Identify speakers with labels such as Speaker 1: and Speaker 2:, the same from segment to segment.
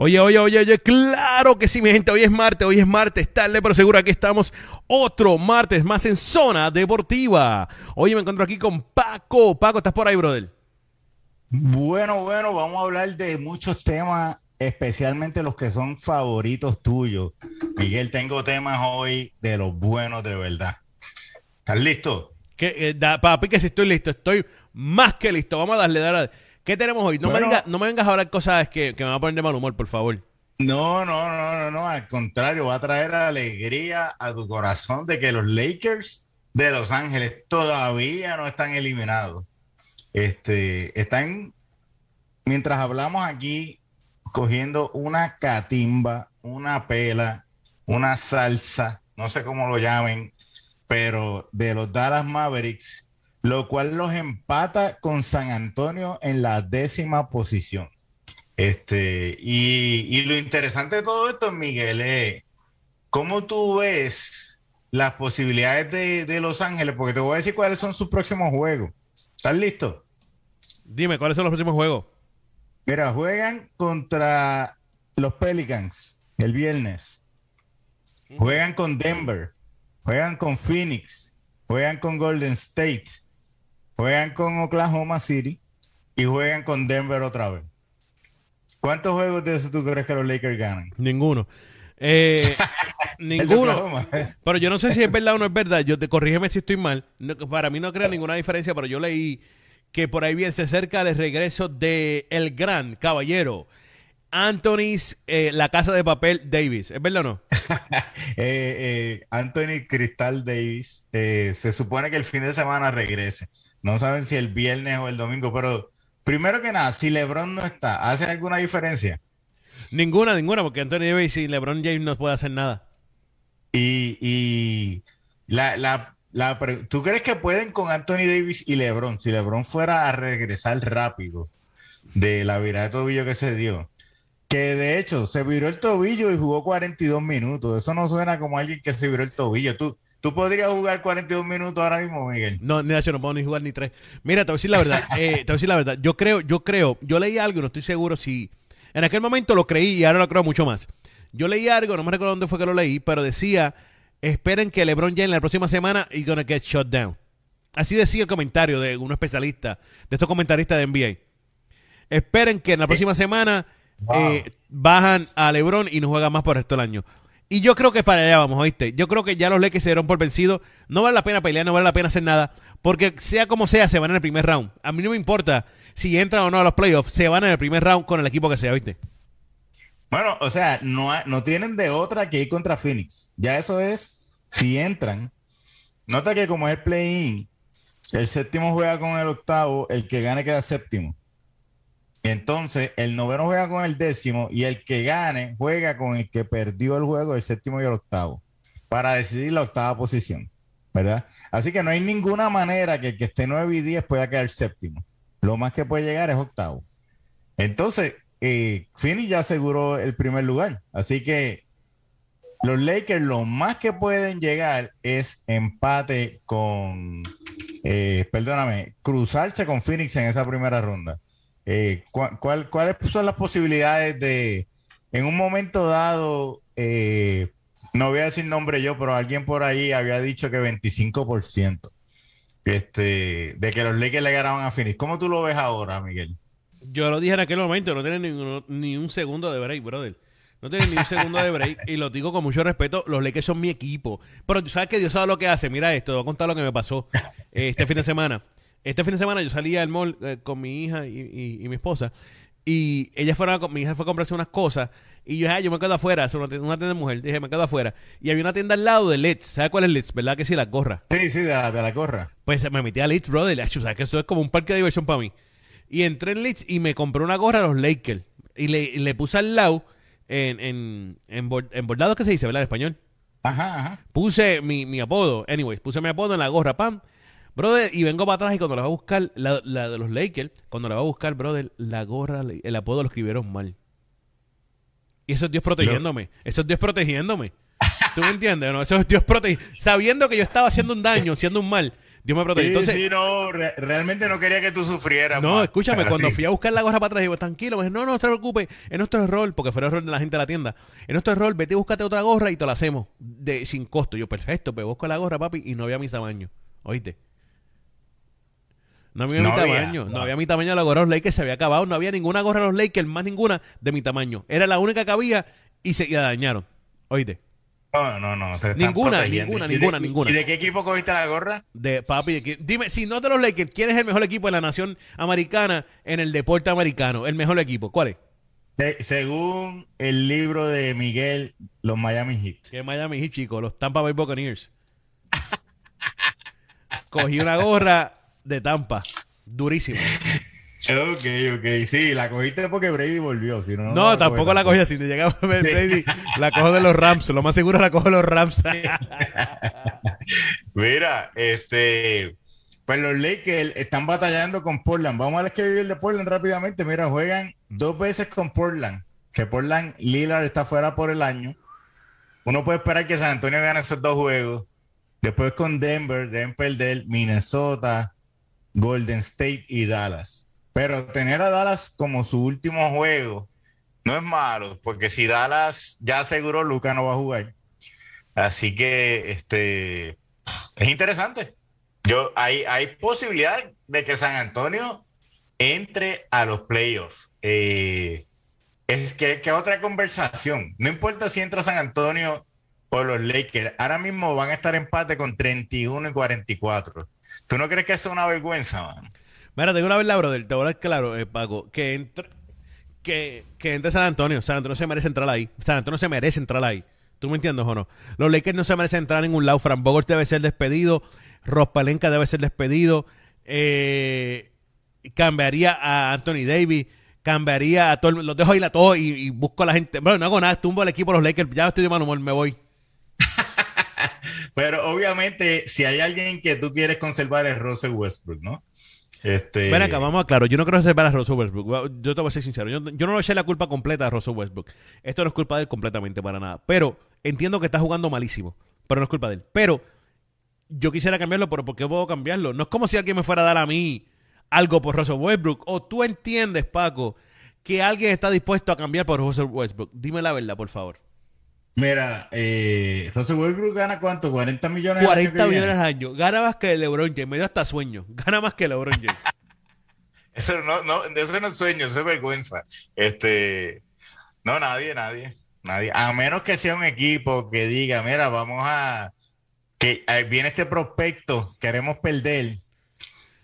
Speaker 1: Oye, oye, oye, oye, claro que sí, mi gente. Hoy es martes, hoy es martes, tarde, pero seguro aquí estamos otro martes más en Zona Deportiva. Hoy me encuentro aquí con Paco. Paco, ¿estás por ahí, brother?
Speaker 2: Bueno, bueno, vamos a hablar de muchos temas, especialmente los que son favoritos tuyos. Miguel, tengo temas hoy de los buenos de verdad. ¿Estás listo?
Speaker 1: Que, eh, da- papi, que si estoy listo, estoy más que listo. Vamos a darle, darle. ¿Qué tenemos hoy? No, me, digas, no me vengas a hablar cosas que, que me van a poner de mal humor, por favor.
Speaker 2: No, no, no, no, no, al contrario, va a traer alegría a tu corazón de que los Lakers de Los Ángeles todavía no están eliminados. Este, están, mientras hablamos aquí, cogiendo una catimba, una pela, una salsa, no sé cómo lo llamen, pero de los Dallas Mavericks, lo cual los empata con San Antonio en la décima posición. Este, y, y lo interesante de todo esto, Miguel, es cómo tú ves las posibilidades de, de Los Ángeles, porque te voy a decir cuáles son sus próximos juegos. ¿Estás listo?
Speaker 1: Dime, ¿cuáles son los próximos juegos?
Speaker 2: Mira, juegan contra los Pelicans el viernes. Juegan con Denver. Juegan con Phoenix. Juegan con Golden State. Juegan con Oklahoma City. Y juegan con Denver otra vez. ¿Cuántos juegos de eso tú crees que los Lakers ganan?
Speaker 1: Ninguno. Eh, ninguno. Pero yo no sé si es verdad o no es verdad. Yo te corrígeme si estoy mal. No, para mí no crea ninguna diferencia, pero yo leí que por ahí bien se acerca el regreso de el gran caballero Anthony's eh, La Casa de Papel Davis. ¿Es verdad o no?
Speaker 2: Eh, eh, Anthony Crystal Davis eh, se supone que el fin de semana regrese. No saben si el viernes o el domingo, pero primero que nada, si LeBron no está, ¿hace alguna diferencia?
Speaker 1: Ninguna, ninguna, porque Anthony Davis y LeBron James no puede hacer nada.
Speaker 2: Y, y la, la, la ¿tú crees que pueden con Anthony Davis y LeBron? Si LeBron fuera a regresar rápido de la virada de tobillo que se dio. Que de hecho se viró el tobillo y jugó 42 minutos. Eso no suena como alguien que se viró el tobillo. ¿Tú, tú podrías jugar 42 minutos ahora mismo, Miguel?
Speaker 1: No, ni hecho, no puedo ni jugar ni tres. Mira, te voy a decir la verdad. eh, te voy a decir la verdad. Yo creo, yo creo, yo leí algo y no estoy seguro si. En aquel momento lo creí y ahora lo creo mucho más. Yo leí algo, no me recuerdo dónde fue que lo leí, pero decía: esperen que LeBron James la próxima semana y gonna get shut down. Así decía el comentario de un especialista, de estos comentaristas de NBA. Esperen que en la próxima semana
Speaker 2: Wow.
Speaker 1: eh, bajan a LeBron y no juegan más por el resto del año. Y yo creo que para allá vamos, ¿oíste? Yo creo que ya los Lakers se dieron por vencidos. No vale la pena pelear, no vale la pena hacer nada. Porque sea como sea, se van en el primer round. A mí no me importa si entran o no a los playoffs. Se van en el primer round con el equipo que sea, ¿viste?
Speaker 2: Bueno, o sea, no, no tienen de otra que ir contra Phoenix. Ya eso es, si entran. Nota que como es play-in, el séptimo juega con el octavo, el que gane queda séptimo. Entonces, el noveno juega con el décimo y el que gane juega con el que perdió el juego, el séptimo y el octavo, para decidir la octava posición, ¿verdad? Así que no hay ninguna manera que el que esté 9 y 10 pueda quedar séptimo. Lo más que puede llegar es octavo. Entonces, eh, Phoenix ya aseguró el primer lugar. Así que los Lakers lo más que pueden llegar es empate con, eh, perdóname, cruzarse con Phoenix en esa primera ronda. Eh, ¿cuál- cuál- ¿Cuáles son las posibilidades de, en un momento dado, eh, no voy a decir nombre yo, pero alguien por ahí había dicho que 25%, este, de que los Lakers le ganaban a Phoenix. ¿Cómo tú lo ves ahora, Miguel?
Speaker 1: Yo lo dije en aquel momento, no tienen ni, ni un segundo de break, brother. No tienen ni un segundo de break. Y lo digo con mucho respeto, los Lakers son mi equipo. Pero tú sabes que Dios sabe lo que hace. Mira esto, te voy a contar lo que me pasó eh, este fin de semana. Este fin de semana yo salí al mall eh, con mi hija y, y- y mi esposa. Y ella fueron a mi hija fue a comprarse unas cosas. Y yo dije, ah, yo me quedo afuera. Una tienda, una tienda de mujer. Dije, me quedo afuera. Y había una tienda al lado de Let's. ¿Sabes cuál es Let's? ¿Verdad que sí? La gorra.
Speaker 2: Sí, sí, de la, de la corra.
Speaker 1: Pues me metí a Leeds, brother. Acho, ¿sabes que eso es como un parque de diversión para mí? Y entré en Leeds y me compré una gorra a los Lakers. Y le, y le puse al lado, en, en, en, en bordado, ¿qué se dice, verdad? En español.
Speaker 2: Ajá, ajá.
Speaker 1: Puse mi, mi apodo. Anyways, puse mi apodo en la gorra, pam. Brother, y vengo para atrás y cuando la va a buscar, la, la de los Lakers, cuando la va a buscar, brother, la gorra, el apodo lo escribieron mal. Y eso es Dios protegiéndome. Eso es Dios protegiéndome. ¿Tú me entiendes? No? Eso es Dios protegiendo. Sabiendo que yo estaba haciendo un daño, haciendo un mal. Dios me protege.
Speaker 2: Sí,
Speaker 1: Entonces,
Speaker 2: sí, no, re- realmente no quería que tú sufrieras.
Speaker 1: no,
Speaker 2: man.
Speaker 1: escúchame,
Speaker 2: Pero
Speaker 1: cuando
Speaker 2: sí.
Speaker 1: fui a buscar la gorra para atrás, digo, tranquilo, me dice, no, no se preocupe, es nuestro error, porque fue el error de la gente de la tienda. Es nuestro error, vete y búscate otra gorra y te la hacemos de, sin costo. Yo, perfecto, pues busco la gorra, papi, y no había mi tamaño. ¿Oíste? No había
Speaker 2: No
Speaker 1: mi
Speaker 2: había,
Speaker 1: tamaño, no.
Speaker 2: no.
Speaker 1: había mi tamaño la gorra de los Lakers, se había acabado, no había ninguna gorra de los Lakers, más ninguna de mi tamaño. Era la única que había y se y la dañaron. ¿Oíste?
Speaker 2: No, no, no.
Speaker 1: Ninguna, ninguna,
Speaker 2: ¿Y de-
Speaker 1: ninguna, ninguna.
Speaker 2: ¿Y de qué equipo cogiste la gorra?
Speaker 1: De papi, de dime, si no de los Lakers, ¿quién es el mejor equipo de la nación americana en el deporte americano? El mejor equipo, ¿cuál es?
Speaker 2: Se- según el libro de Miguel, los Miami Heat.
Speaker 1: Que Miami Heat, chicos, los Tampa Bay Buccaneers. Cogí una gorra de Tampa, durísima.
Speaker 2: Ok, ok, sí, la cogiste porque Brady volvió. Si no,
Speaker 1: No, tampoco la cogí así. Si llegaba a ver Brady, la cojo de los Rams. Lo más seguro la cojo de los Rams.
Speaker 2: Mira, este, pues los Lakers están batallando con Portland. Vamos a ver qué vive el de Portland rápidamente. Mira, juegan dos veces con Portland. Que Portland, Lillard está fuera por el año. Uno puede esperar que San Antonio gane esos dos juegos. Después con Denver, deben perder Minnesota, Golden State y Dallas. Pero tener a Dallas como su último juego no es malo, porque si Dallas ya aseguró, Luca no va a jugar. Así que este es interesante. Yo hay, hay posibilidad de que San Antonio entre a los playoffs. Eh, es que, que otra conversación. No importa si entra San Antonio o los Lakers. Ahora mismo van a estar empate con 31 y 44. ¿Tú no crees que eso es una vergüenza, man?
Speaker 1: Mira, tengo una verdad, brother. Te voy a dar claro, eh, Paco. Que entre, que, que entre San Antonio. San Antonio se merece entrar ahí. San Antonio se merece entrar ahí. ¿Tú me entiendes o no? Los Lakers no se merecen entrar a ningún lado. Fran Boggart debe ser despedido. Rospalenka debe ser despedido. Eh, cambiaría a Anthony Davis. Cambiaría a todo. el- Los dejo ahí la todo y, y busco a la gente. Bueno, no hago nada. Tumbo al equipo de los Lakers. Ya estoy de mal humor. Me voy.
Speaker 2: Pero obviamente, si hay alguien que tú quieres conservar es Russell Westbrook, ¿no? Este,
Speaker 1: Ven acá, vamos a claro. Yo no se para a Russell Westbrook. Yo te voy a ser sincero. Yo, yo no le eché la culpa completa a Russell Westbrook. Esto no es culpa de él completamente para nada. Pero entiendo que está jugando malísimo. Pero no es culpa de él. Pero yo quisiera cambiarlo, pero ¿por qué puedo cambiarlo? No es como si alguien me fuera a dar a mí algo por Russell Westbrook. O tú entiendes, Paco, que alguien está dispuesto a cambiar por Russell Westbrook. Dime la verdad, por favor.
Speaker 2: Mira, eh, Russell Westbrook gana cuánto? 40 millones. el año
Speaker 1: 40
Speaker 2: que viene?
Speaker 1: millones al año. Gana más que LeBron James. Me dio hasta sueño. Gana más que LeBron James.
Speaker 2: Eso no, no, eso no es sueño, eso es vergüenza. Este, no, nadie, nadie, nadie. A menos que sea un equipo que diga, mira, vamos a, que viene este prospecto, queremos perder.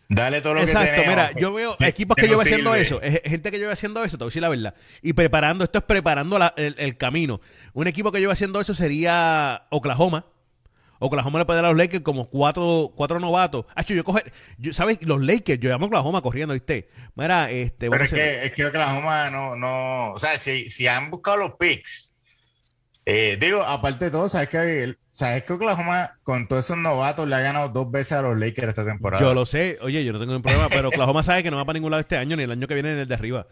Speaker 2: Dale todo lo
Speaker 1: Exacto,
Speaker 2: que tenemos.
Speaker 1: mira, yo veo equipos que, yo haciendo eso, es- gente que yo haciendo eso, te voy a decir la verdad, y preparando, esto es preparando la- el, el camino. Un equipo que yo veo haciendo eso sería Oklahoma. Oklahoma le puede dar a los Lakers como cuatro, cuatro novatos. Hacho, yo coge, yo, ¿sabes? Los Lakers, yo llamo a Oklahoma corriendo, ¿viste? Mira, este,
Speaker 2: Pero es
Speaker 1: a
Speaker 2: que, es que Oklahoma no, no, o sea, si, si han buscado los picks, eh, digo, aparte de todo, sabes que, sabes que Oklahoma con todos esos novatos le ha ganado dos veces a los Lakers esta temporada.
Speaker 1: yo lo sé, oye, yo no tengo ningún problema, pero Oklahoma sabe que no va para ningún lado este año, ni el año que viene, ni el de arriba.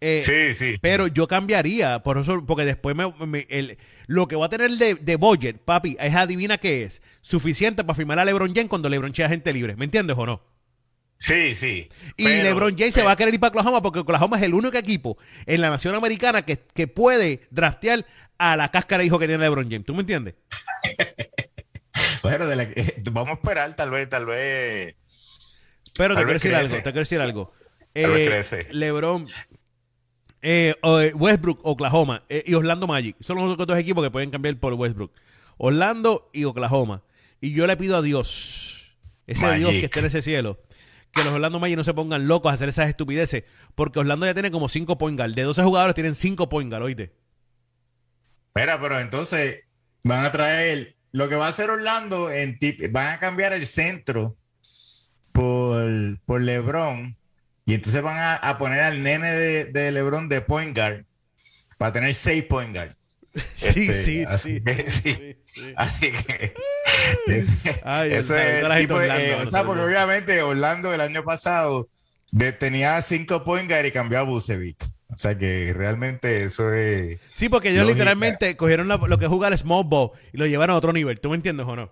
Speaker 1: Eh,
Speaker 2: Sí, sí.
Speaker 1: Pero yo cambiaría, por eso, porque después me, me- el- lo que voy a tener de, de budget, papi, es adivina qué es. Suficiente para firmar a LeBron James cuando LeBron sea gente libre. ¿Me entiendes o no?
Speaker 2: Sí, sí.
Speaker 1: Y
Speaker 2: Pero-
Speaker 1: LeBron James se va a querer ir para Oklahoma porque Oklahoma es el único equipo en la nación americana que, que puede draftear a la cáscara hijo que tiene LeBron James. ¿Tú me entiendes?
Speaker 2: Bueno, de la vamos a esperar, tal vez, tal vez.
Speaker 1: Pero te
Speaker 2: Tal
Speaker 1: quiero
Speaker 2: vez
Speaker 1: decir algo, te quiero decir algo. Eh. LeBron, eh, eh, Westbrook, Oklahoma eh, y Orlando Magic. Son los únicos dos equipos que pueden cambiar por Westbrook. Orlando y Oklahoma. Y yo le pido a Dios, ese
Speaker 2: Magic.
Speaker 1: Dios que esté en ese cielo, que los Orlando Magic no se pongan locos a hacer esas estupideces. Porque Orlando ya tiene como 5 point guard. De 12 jugadores tienen 5 point guard, oíste.
Speaker 2: Mira, pero entonces van a traer lo que va a hacer Orlando en tip, van a cambiar el centro por, por LeBron y entonces van a, a poner al nene de, de LeBron de point guard para tener seis point guard.
Speaker 1: Sí,
Speaker 2: Este,
Speaker 1: sí,
Speaker 2: así
Speaker 1: sí,
Speaker 2: que, sí.
Speaker 1: sí, sí.
Speaker 2: Así que
Speaker 1: Ay, el
Speaker 2: eso es tipo de-
Speaker 1: Orlando,
Speaker 2: eh, o sea,
Speaker 1: se
Speaker 2: porque obviamente Orlando el año pasado de- tenía cinco point guard y cambió a Bucevic. O sea que realmente eso es
Speaker 1: Sí, porque ellos
Speaker 2: Lógica.
Speaker 1: literalmente cogieron la- lo que es jugar small ball y lo llevaron a otro nivel. ¿Tú me entiendes o no?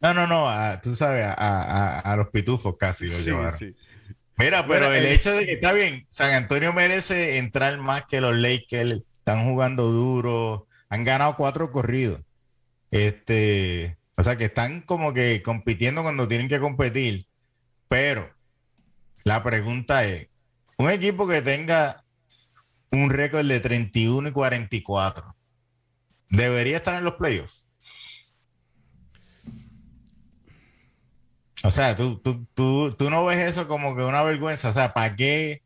Speaker 2: No, no, no, a- tú sabes, a, a- a los pitufos casi lo
Speaker 1: Sí,
Speaker 2: llevaron.
Speaker 1: sí.
Speaker 2: Mira, pero el
Speaker 1: eh,
Speaker 2: hecho de que está bien, San Antonio merece entrar más que los Lakers, están jugando duro, han ganado cuatro corridos. Este, o sea que están como que compitiendo cuando tienen que competir. Pero la pregunta es, un equipo que tenga un récord de 31 y 44, ¿debería estar en los playoffs? O sea, tú, tú, tú, tú no ves eso como que una vergüenza. O sea, ¿para qué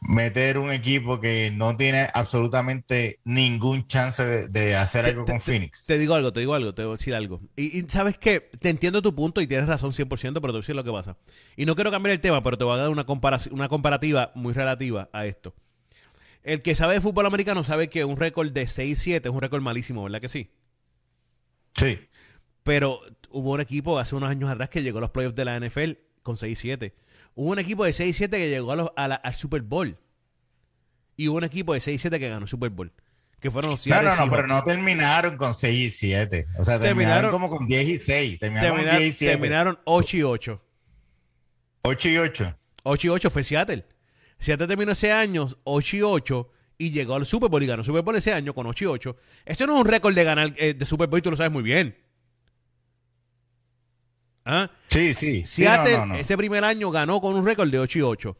Speaker 2: meter un equipo que no tiene absolutamente ningún chance de, de hacer algo con Phoenix?
Speaker 1: Te digo algo, te digo algo, te voy a decir algo. Y, y sabes qué, te entiendo tu punto y tienes razón 100%, pero te voy a decir lo que pasa. Y no quiero cambiar el tema, pero te voy a dar una, comparación, una comparativa muy relativa a esto. El que sabe de fútbol americano sabe que un récord de 6-7 es un récord malísimo, ¿verdad que sí?
Speaker 2: Sí.
Speaker 1: Pero hubo un equipo hace unos años atrás que llegó a los playoffs de la NFL con 6-7. Hubo un equipo de 6-7 que llegó a los- a la- al Super Bowl. Y hubo un equipo de 6-7 que ganó el Super Bowl. Que fueron los
Speaker 2: No,
Speaker 1: Seattle
Speaker 2: no, no, pero no terminaron con 6 y 7. O sea, terminaron,
Speaker 1: Terminaron-
Speaker 2: como con 10 y 6. Terminaron
Speaker 1: Termina-
Speaker 2: con 10 y 7.
Speaker 1: terminaron 8 y 8.
Speaker 2: 8 y 8.
Speaker 1: 8 y 8 fue Seattle. Seattle terminó ese año 8 y 8 y llegó al Super Bowl y ganó Super Bowl ese año con 8 y 8. Eso no es un récord de ganar eh, de Super Bowl y tú lo sabes muy bien. ¿Ah?
Speaker 2: Sí, sí. Sí,
Speaker 1: Seattle
Speaker 2: no, no, no.
Speaker 1: ese primer año ganó con un récord de 8 y 8.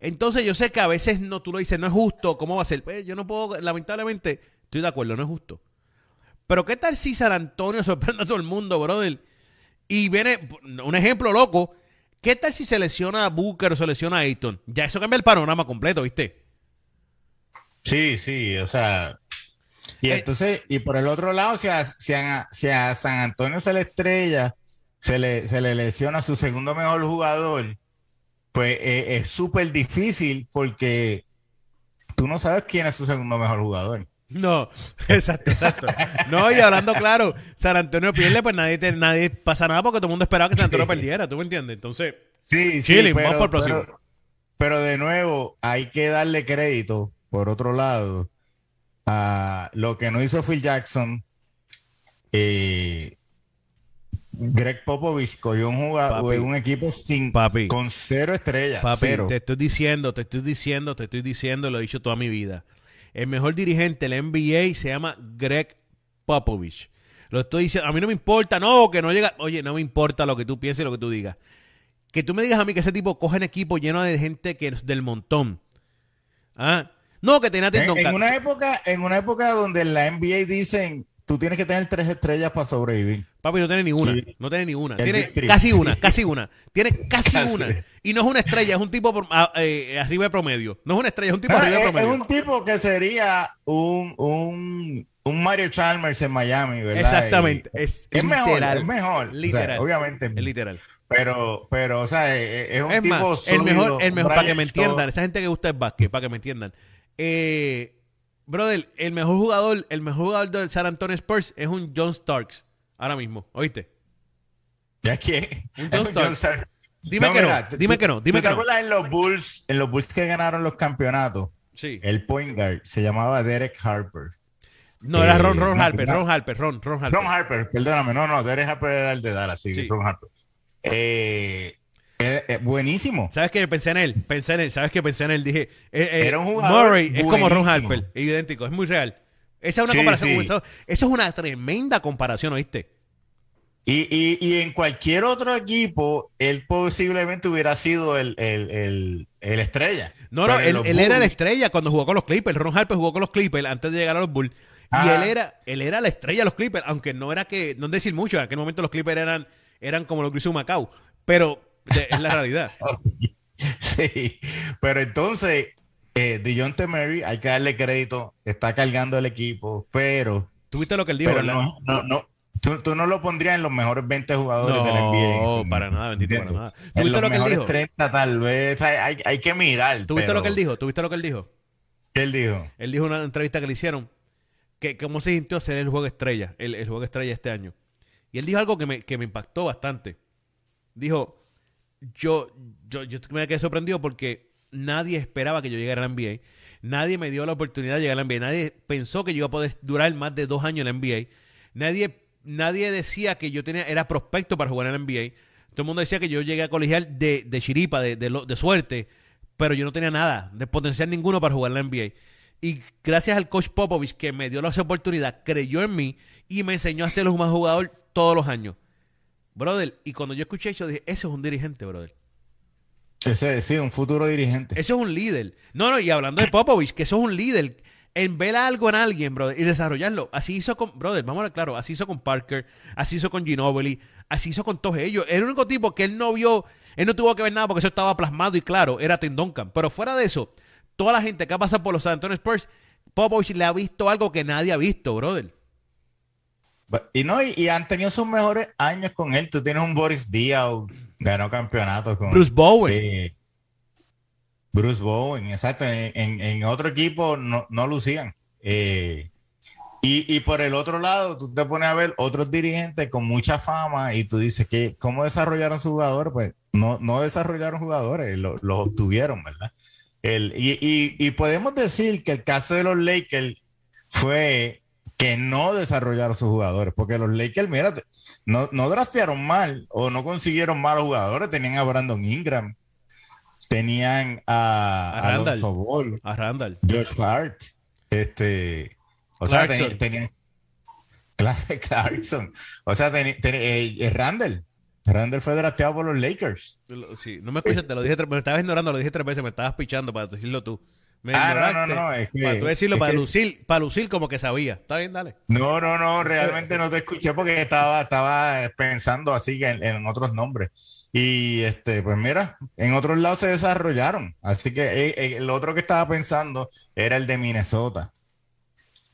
Speaker 1: Entonces yo sé que a veces no, tú lo dices, no es justo, ¿cómo va a ser? Pues yo no puedo, lamentablemente, estoy de acuerdo, no es justo. Pero ¿qué tal si San Antonio sorprende a todo el mundo, brother? Y viene, un ejemplo loco, ¿qué tal si se lesiona a Booker o se lesiona a Ayton? Ya eso cambia el panorama completo, ¿viste?
Speaker 2: Sí, sí, o sea. Y
Speaker 1: Eh,
Speaker 2: entonces, y por el otro lado, si a, si a- si a San Antonio se le estrella, se le, se le lesiona su segundo mejor jugador, pues eh, es súper difícil porque tú no sabes quién es su segundo mejor jugador.
Speaker 1: No, exacto, exacto. No, y hablando claro, San Antonio pierde, pues nadie, te- nadie pasa nada porque todo el mundo esperaba que San Antonio
Speaker 2: Sí.
Speaker 1: perdiera, ¿tú me entiendes? Entonces,
Speaker 2: Sí,
Speaker 1: Chilling, vamos por el próximo.
Speaker 2: Pero, pero de nuevo, hay que darle crédito, por otro lado, a lo que no hizo Phil Jackson. eh, Greg Popovich cogió un jugador,
Speaker 1: Papi.
Speaker 2: un equipo sin,
Speaker 1: Papi.
Speaker 2: con cero estrellas.
Speaker 1: Papi,
Speaker 2: cero.
Speaker 1: te estoy diciendo, te estoy diciendo, te estoy diciendo, lo he dicho toda mi vida. El mejor dirigente del NBA se llama Greg Popovich. Lo estoy diciendo, a mí no me importa, no, que no llega. Oye, no me importa lo que tú pienses y lo que tú digas. Que tú me digas a mí que ese tipo coge un equipo lleno de gente que es del montón. ¿Ah? No, que tenía
Speaker 2: En, en una época, en una época donde en la NBA dicen tú tienes que tener tres estrellas para sobrevivir.
Speaker 1: Papi, no tiene ni una.
Speaker 2: Sí.
Speaker 1: No tiene ni una.
Speaker 2: Es
Speaker 1: Tiene casi una, casi una. Tiene casi,
Speaker 2: Casi.
Speaker 1: una. Y no es una estrella, es un tipo por- a- eh, arriba de promedio. No es una estrella, es un tipo
Speaker 2: No,
Speaker 1: arriba de
Speaker 2: es, es
Speaker 1: promedio.
Speaker 2: un tipo que sería un, un, un Mario Chalmers en Miami, ¿verdad?
Speaker 1: Exactamente.
Speaker 2: Y-
Speaker 1: Es,
Speaker 2: es mejor,
Speaker 1: literal.
Speaker 2: es mejor. O sea,
Speaker 1: Literal.
Speaker 2: obviamente.
Speaker 1: Es literal.
Speaker 2: Pero, pero, o sea, es, es un
Speaker 1: Es
Speaker 2: tipo
Speaker 1: más, el mejor, el mejor, para que me entiendan, esa gente que gusta el básquet, para que me entiendan. Eh, brother, el mejor jugador, el mejor jugador del San Antonio Spurs es un John Starks. Ahora mismo, ¿oíste?
Speaker 2: ¿Ya qué?
Speaker 1: Un
Speaker 2: Es
Speaker 1: John Starks.
Speaker 2: John Starks.
Speaker 1: Dime que no,
Speaker 2: tú-
Speaker 1: dime que no, dime
Speaker 2: ¿tú
Speaker 1: que
Speaker 2: te
Speaker 1: no.
Speaker 2: acuerdas en los Bulls, en los Bulls que ganaron los campeonatos?
Speaker 1: Sí.
Speaker 2: El point guard se llamaba Derek Harper.
Speaker 1: No, era Ron,
Speaker 2: eh,
Speaker 1: Ron
Speaker 2: no,
Speaker 1: Harper,
Speaker 2: no.
Speaker 1: Ron Harper, Ron, Ron Harper.
Speaker 2: Ron Harper, perdóname, no, no, Derek Harper era el de Dallas, sí,
Speaker 1: Sí.
Speaker 2: Ron Harper. Eh, eh, eh, buenísimo.
Speaker 1: ¿Sabes qué? Pensé en él, pensé en él, ¿sabes qué? Pensé en él, dije, eh, eh,
Speaker 2: Era un jugador
Speaker 1: Murray es como Ron
Speaker 2: buenísimo.
Speaker 1: Harper, idéntico, es muy real. Esa es una
Speaker 2: Sí,
Speaker 1: comparación,
Speaker 2: sí.
Speaker 1: eso, eso es una tremenda comparación, ¿oíste?
Speaker 2: Y, y, y en cualquier otro equipo, él posiblemente hubiera sido el, el, el, el estrella.
Speaker 1: No,
Speaker 2: Pero
Speaker 1: no, él, él era la estrella cuando jugó con los Clippers. Ron Harper jugó con los Clippers antes de llegar a los Bulls. Y él era, él era la estrella de los Clippers, aunque no era que, no decir mucho, en aquel momento los Clippers eran, eran como los Grizzlies Macau. Pero de- es la realidad.
Speaker 2: Sí, pero entonces, eh, DeJounte Murray, hay que darle crédito, está cargando el equipo, pero,
Speaker 1: ¿Tuviste lo que él dijo,
Speaker 2: pero
Speaker 1: verdad?
Speaker 2: no, no, no, tú, tú no lo pondrías en los mejores 20 jugadores
Speaker 1: No,
Speaker 2: de la NBA.
Speaker 1: Oh, para nada, bendito, para nada.
Speaker 2: En
Speaker 1: ¿Tuviste
Speaker 2: los
Speaker 1: lo que él
Speaker 2: mejores
Speaker 1: dijo?
Speaker 2: 30 tal vez, hay, hay, hay que mirar.
Speaker 1: ¿Tuviste
Speaker 2: pero-
Speaker 1: lo que él dijo? ¿Tuviste lo que él dijo?
Speaker 2: ¿Qué él dijo?
Speaker 1: Él dijo en una entrevista que le hicieron que cómo se sintió hacer el juego estrella, el, el juego estrella este año. Y él dijo algo que me, que me impactó bastante. Dijo, yo, yo, yo me quedé sorprendido porque nadie esperaba que yo llegara a la NBA. Nadie me dio la oportunidad de llegar a la NBA. Nadie pensó que yo iba a poder durar más de dos años en la NBA. Nadie, nadie decía que yo tenía era prospecto para jugar en la NBA. Todo el mundo decía que yo llegué a colegial de, de chiripa, de, de, suerte, pero yo no tenía nada, de potencial ninguno para jugar en la NBA. Y gracias al coach Popovich que me dio la oportunidad, creyó en mí y me enseñó a ser un más jugador todos los años. Brother, y cuando yo escuché eso dije, ese es un dirigente, brother.
Speaker 2: Ese, sí, un futuro dirigente.
Speaker 1: Eso es un líder. No, no, y hablando de Popovich, que eso es un líder. En ver algo en alguien, brother, y desarrollarlo. Así hizo con, brother, vamos a ver claro, así hizo con Parker, así hizo con Ginobili, así hizo con todos ellos. El único tipo que él no vio, él no tuvo que ver nada porque eso estaba plasmado y claro, era Tim Duncan. Pero fuera de eso, toda la gente que ha pasado por los San Antonio Spurs, Popovich le ha visto algo que nadie ha visto, brother.
Speaker 2: Y no, y, y han tenido sus mejores años con él. Tú tienes un Boris Díaz, ganó campeonatos con
Speaker 1: Bruce Bowen.
Speaker 2: eh, Bruce Bowen, exacto. En, otro equipo no, no lucían. Eh, y, y por el otro lado, tú te pones a ver otros dirigentes con mucha fama y tú dices que cómo desarrollaron sus jugadores, pues no, no desarrollaron jugadores, lo- los obtuvieron, ¿verdad? El, y, y- y podemos decir que el caso de los Lakers fue que no desarrollaron sus jugadores, porque los Lakers, mira, no, no draftearon mal o no consiguieron malos jugadores, tenían a Brandon Ingram, tenían a,
Speaker 1: A Randall.
Speaker 2: Alonso Ball,
Speaker 1: A Randall.
Speaker 2: Josh Hart, este, o sea,
Speaker 1: Clarkson.
Speaker 2: teni- tenían Clark Clarkson, o sea, teni- teni- eh, eh, Randall, Randall fue drafteado por los Lakers.
Speaker 1: Sí, no me escuchas, te lo dije tres me estabas ignorando, lo dije tres veces, me estabas pichando para decirlo tú. Me
Speaker 2: Ah, no, no, no, es que-
Speaker 1: para tú decirlo, para
Speaker 2: que-
Speaker 1: lucir, para lucir como que sabía. Está bien, dale.
Speaker 2: No, no, no, realmente no te escuché porque estaba, estaba pensando así en otros nombres. Y este, pues mira, en otros lados se desarrollaron. Así que eh, eh, el otro que estaba pensando era el de Minnesota,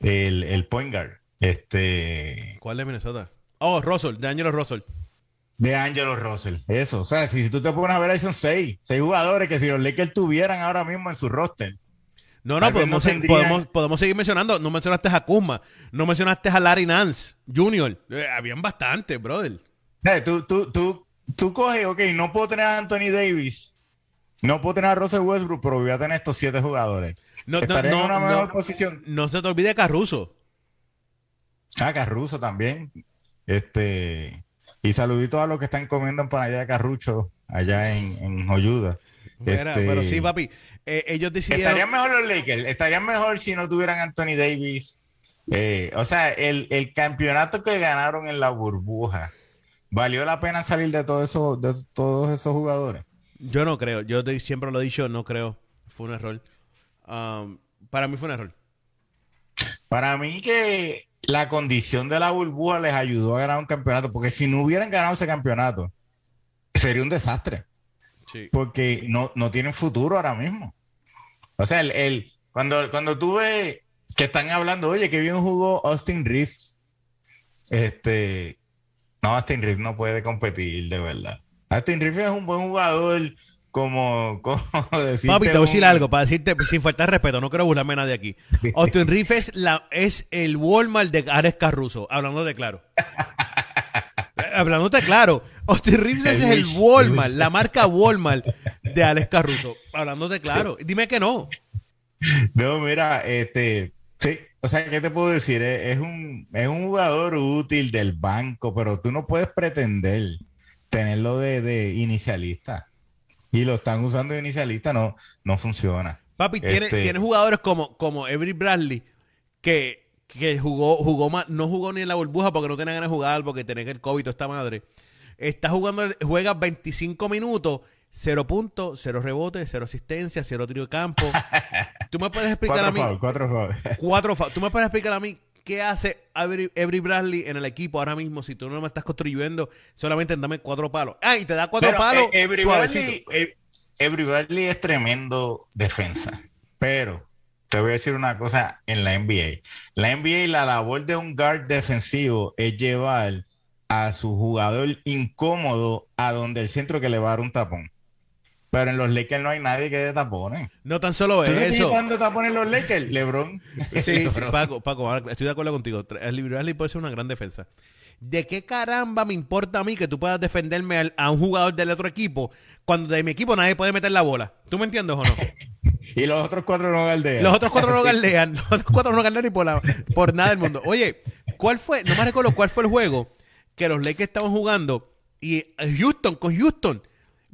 Speaker 2: el, el point guard, este,
Speaker 1: ¿Cuál de Minnesota? Oh, Russell, de Angelo Russell.
Speaker 2: de Angelo Russell. Eso, o sea, si, si tú te pones a ver ahí son seis, seis jugadores que si los Lakers tuvieran ahora mismo en su roster.
Speaker 1: No, no, podemos,
Speaker 2: no
Speaker 1: se-
Speaker 2: tendrían-
Speaker 1: podemos, podemos seguir mencionando. No mencionaste a Kuzma, no mencionaste a Larry Nance Jr. Eh, habían bastantes, brother.
Speaker 2: Sea, tú, tú, tú, tú coges, ok, no puedo tener a Anthony Davis, no puedo tener a Russell Westbrook, pero voy a tener estos siete jugadores.
Speaker 1: No, no,
Speaker 2: en una
Speaker 1: no.
Speaker 2: mejor posición.
Speaker 1: No se te olvide Caruso.
Speaker 2: Ah, Carruso también. Este, y saluditos a los que están comiendo empanadilla de Carrucho allá en, en Joyuda.
Speaker 1: Mira,
Speaker 2: Este,
Speaker 1: pero sí, papi. eh, ellos decidieron.
Speaker 2: Estarían mejor los Lakers, estarían mejor si no tuvieran Anthony Davis. Eh, o sea, el, el campeonato que ganaron en la burbuja, ¿valió la pena salir de todo eso, de todos esos jugadores?
Speaker 1: Yo no creo. Yo te- siempre lo he dicho, no creo. Fue un error. Um, para mí fue un error.
Speaker 2: Para mí que la condición de la burbuja les ayudó a ganar un campeonato, porque si no hubieran ganado ese campeonato, sería un desastre,
Speaker 1: Sí.
Speaker 2: porque no, no tienen futuro ahora mismo. O sea, el, el- cuando, cuando tú ves que están hablando, oye, que bien jugó Austin Reeves, este, no, Austin Reeves no puede competir, de verdad. Austin Reeves es un buen jugador, como, como decir.
Speaker 1: Papi, te voy a decir algo para decirte, sin faltar respeto, no quiero burlarme a nadie aquí. Austin Reeves es, la, es el Walmart de Alex Caruso, hablando de claro. Hablándote claro, Austin Reeves es
Speaker 2: El.
Speaker 1: Walmart, la marca Walmart de Alex Caruso. Hablándote claro. Dime que no.
Speaker 2: No, mira, este, o sea, ¿qué te puedo decir? Es, es un, es un jugador útil del banco, pero tú no puedes pretender tenerlo de, de inicialista. Y lo están usando de inicialista, no, no funciona.
Speaker 1: Papi, tiene,
Speaker 2: Este-
Speaker 1: tiene jugadores como, como Avery Bradley que, que jugó, jugó más, no jugó ni en la burbuja porque no tenía ganas de jugar, porque tenía el COVID, esta madre. Está jugando, juega 25 minutos, 0 puntos, 0 rebotes, 0 asistencia, 0 tiro de campo. Tú me puedes explicar
Speaker 2: Cuatro
Speaker 1: a mí,
Speaker 2: cuatro fouls.
Speaker 1: cuatro fa- Tú me puedes explicar a mí qué hace Avery Bradley en el equipo ahora mismo si tú no me estás construyendo solamente en dame cuatro palos. Ah, y te da cuatro
Speaker 2: Pero,
Speaker 1: palos
Speaker 2: eh, Avery
Speaker 1: suavecito.
Speaker 2: Bradley- eh, Avery Bradley es tremendo defensa, pero te voy a decir una cosa en la NBA. La NBA, la labor de un guard defensivo es llevar a su jugador incómodo a donde el centro que le va a dar un tapón. Pero en los Lakers no hay nadie que dé tapones.
Speaker 1: No tan solo
Speaker 2: ¿Tú
Speaker 1: eso.
Speaker 2: está dando tapones los Lakers? LeBron.
Speaker 1: Sí, sí. Paco, Paco, estoy de acuerdo contigo. El Bradley puede ser una gran defensa. ¿De qué caramba me importa a mí que tú puedas defenderme al- a un jugador del otro equipo cuando de mi equipo nadie puede meter la bola? ¿Tú me entiendes o no?
Speaker 2: Y los otros cuatro no galdean.
Speaker 1: Los otros cuatro no galdean, los otros cuatro no galdean ni por, la- por nada del mundo. Oye, ¿Cuál fue? No me recuerdo cuál fue el juego que los Lakers estaban jugando y Houston con Houston.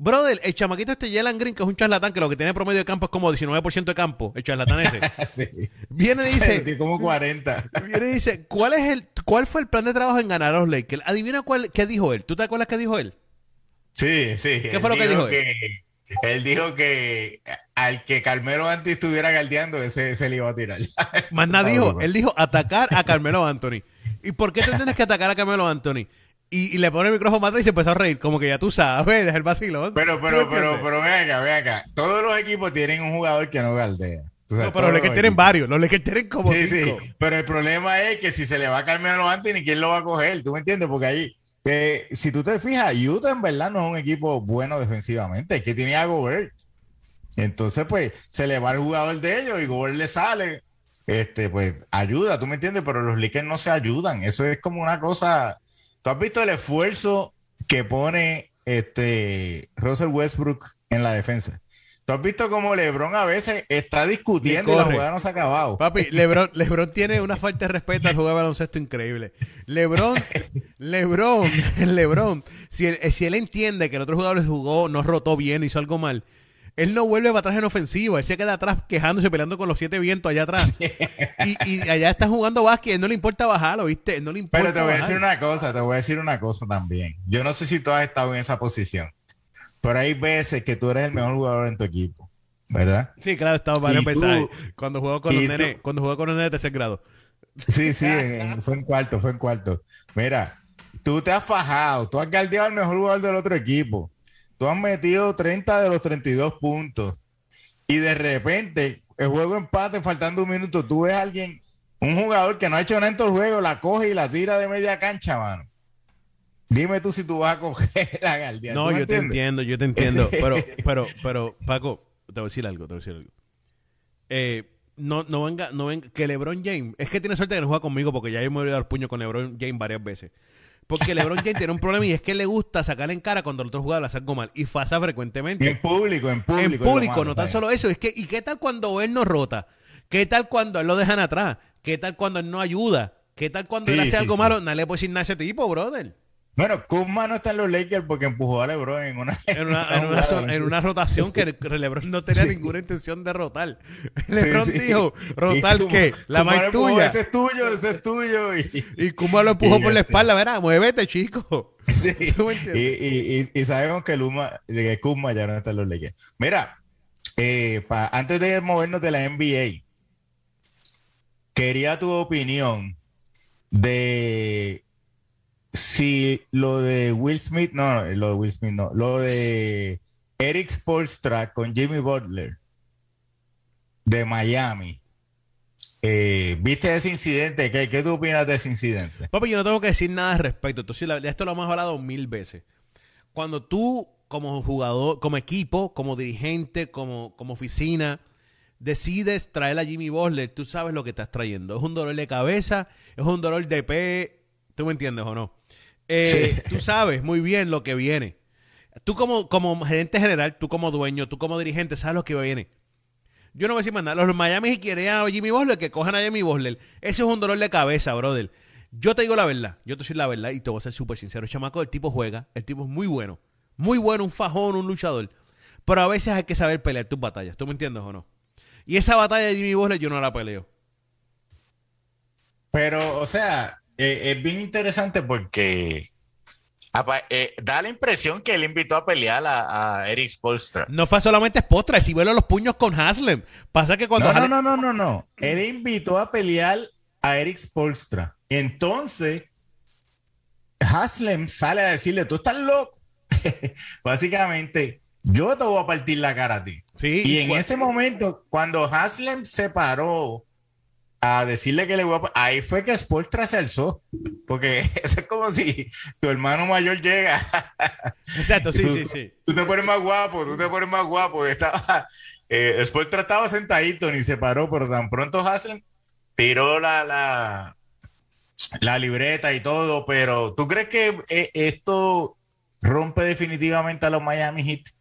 Speaker 1: Brother, el chamaquito este Jalen Green, que es un charlatán, que lo que tiene promedio de campo es como 19% de campo, el charlatán ese.
Speaker 2: Sí.
Speaker 1: Viene y dice,
Speaker 2: Tiene como 40.
Speaker 1: viene y dice, ¿cuál es el, cuál fue el plan de trabajo en ganar a los Lakers? Adivina cuál, qué dijo él. ¿Tú te acuerdas qué dijo él?
Speaker 2: Sí, sí.
Speaker 1: ¿Qué fue lo que dijo él?
Speaker 2: que- él dijo que al que Carmelo antes estuviera galdeando, ese se le iba a tirar.
Speaker 1: Más nada dijo, él dijo atacar a Carmelo Anthony. ¿Y por qué tú tienes que atacar a Carmelo Anthony? Y, y le pone el micrófono más atrás y se empezó a reír, como que ya tú sabes, deja el vacilón.
Speaker 2: Pero,
Speaker 1: ¿Tú
Speaker 2: pero, pero, pero, ven acá, ven acá. Todos los equipos tienen un jugador que no galdea.
Speaker 1: No, pero los Lakers tienen varios, los Lakers tienen como
Speaker 2: Sí, sí. Pero el problema es que si se le va a Carmelo Anthony, ¿quién lo va a coger? ¿Tú me entiendes? Porque ahí, eh, si tú te fijas, Utah en verdad no es un equipo bueno defensivamente, es que tiene a Gobert. Entonces, pues, se le va el jugador de ellos y Gobert le sale. Este, pues, ayuda, ¿tú me entiendes? Pero los Lakers no se ayudan. Eso es como una cosa. ¿Tú has visto el esfuerzo que pone este Russell Westbrook en la defensa? ¿Tú has visto cómo LeBron a veces está discutiendo y la jugada no se ha acabado?
Speaker 1: Papi, Lebron, Lebron tiene una falta de respeto al juego de baloncesto increíble. Lebron, Lebron, Lebron, si él, si él entiende que el otro jugador jugó, no rotó bien, hizo algo mal, él no vuelve para atrás en ofensiva, él se queda atrás quejándose, peleando con los siete vientos allá atrás. Y, y allá está jugando básquet, él no le importa bajarlo, ¿viste? Él no le importa
Speaker 2: Pero te voy a decir una cosa, te voy a decir una cosa también. Yo no sé si tú has estado en esa posición, pero hay veces que tú eres el mejor jugador en tu equipo, ¿verdad?
Speaker 1: Sí, claro, estaba
Speaker 2: tú-
Speaker 1: pesajes. Cuando jugó con los nenes, cuando jugó con los nenes de tercer grado.
Speaker 2: Sí, sí, en- fue en cuarto, fue en cuarto. Mira, tú te has fajado, tú has galdeado al mejor jugador del otro equipo. Tú has metido 30 de los 32 puntos. Y de repente, el juego empate, faltando un minuto, tú ves a alguien, un jugador que no ha hecho nada en todo el juego, la coge y la tira de media cancha, mano. Dime tú si tú vas a coger la galdear.
Speaker 1: No,
Speaker 2: ¿tú me
Speaker 1: yo te entiendo, yo te entiendo. Pero, pero, pero, Paco, te voy a decir algo, te voy a decir algo. Eh, no, no venga, no venga, que LeBron James, es que tiene suerte que no juega conmigo porque ya yo me he dado el puño con LeBron James varias veces. Porque LeBron James tiene un problema y es que le gusta sacarle en cara cuando el otro jugador le hace algo mal y pasa
Speaker 2: Y
Speaker 1: frecuentemente.
Speaker 2: en público, en público.
Speaker 1: En público,
Speaker 2: malo,
Speaker 1: no tan solo eso, es que, ¿y qué tal cuando él no rota? ¿Qué tal cuando él lo dejan atrás? ¿Qué tal cuando él no ayuda? ¿Qué tal cuando
Speaker 2: Sí,
Speaker 1: él hace
Speaker 2: sí,
Speaker 1: algo
Speaker 2: sí.
Speaker 1: malo? Nadie le puede decir nada a ese tipo, brother.
Speaker 2: Bueno, Kuzma no está en los Lakers porque empujó a LeBron en una,
Speaker 1: en una, en una, zo- en una rotación que LeBron no tenía ninguna intención de rotar. LeBron
Speaker 2: Sí, sí.
Speaker 1: dijo, ¿rotar qué? La más tuya.
Speaker 2: Ese es tuyo, ese es tuyo. Y,
Speaker 1: Y Kuma lo empujó por la
Speaker 2: este-
Speaker 1: espalda, verá, muévete, chico.
Speaker 2: sí,
Speaker 1: ¿Tú me
Speaker 2: y, y- y- y sabemos que, Luma, que Kuzma ya no está en los Lakers. Mira, eh, pa- antes de movernos de la NBA, quería tu opinión de si lo de Will Smith, no, lo de Will Smith, no, lo de Eric Spoelstra con Jimmy Butler de Miami. Eh, ¿Viste ese incidente? ¿Qué, ¿Qué tú opinas de ese incidente?
Speaker 1: Papi, yo no tengo que decir nada al respecto. Entonces, esto lo hemos hablado mil veces. Cuando tú, como jugador, como equipo, como dirigente, como, como oficina, decides traer a Jimmy Butler, tú sabes lo que estás trayendo. Es un dolor de cabeza, es un dolor de pe... ¿Tú me entiendes o no? Eh,
Speaker 2: Sí.
Speaker 1: Tú sabes muy bien lo que viene. Tú como, como gerente general, tú como dueño, tú como dirigente, sabes lo que viene. Yo no voy a decir más nada. Los Miami si quieren a Jimmy Butler, que cojan a Jimmy Butler. Ese es un dolor de cabeza, brother. Yo te digo la verdad. Yo te soy la verdad y te voy a ser súper sincero. Chamaco, el tipo juega. El tipo es muy bueno. Muy bueno, un fajón, un luchador. Pero a veces hay que saber pelear tus batallas. ¿Tú me entiendes o no? Y esa batalla de Jimmy Butler yo no la peleo.
Speaker 2: Pero, o sea, eh, es bien interesante porque eh, da la impresión que él invitó a pelear a, a Eric Spolstra.
Speaker 1: No fue solamente postra, si vuelo los puños con Haslem. Pasa que cuando
Speaker 2: No, no,
Speaker 1: Haslem-
Speaker 2: no, no, no, no. Él invitó a pelear a Eric Spolstra. Entonces, Haslem sale a decirle, tú estás loco. Básicamente, yo te voy a partir la cara a ti.
Speaker 1: Sí,
Speaker 2: Y en ese momento, cuando Haslem se paró a decirle que le voy a... Ahí fue que Spolstra se alzó. Porque eso es como si tu hermano mayor llega.
Speaker 1: Exacto, sí,
Speaker 2: tú,
Speaker 1: sí, sí.
Speaker 2: Tú te pones más guapo, tú te pones más guapo. Estaba, eh, Spolstra estaba sentadito, ni se paró, pero tan pronto Haslem tiró la, la, la libreta y todo. Pero ¿tú crees que eh, esto rompe definitivamente a los Miami Heat?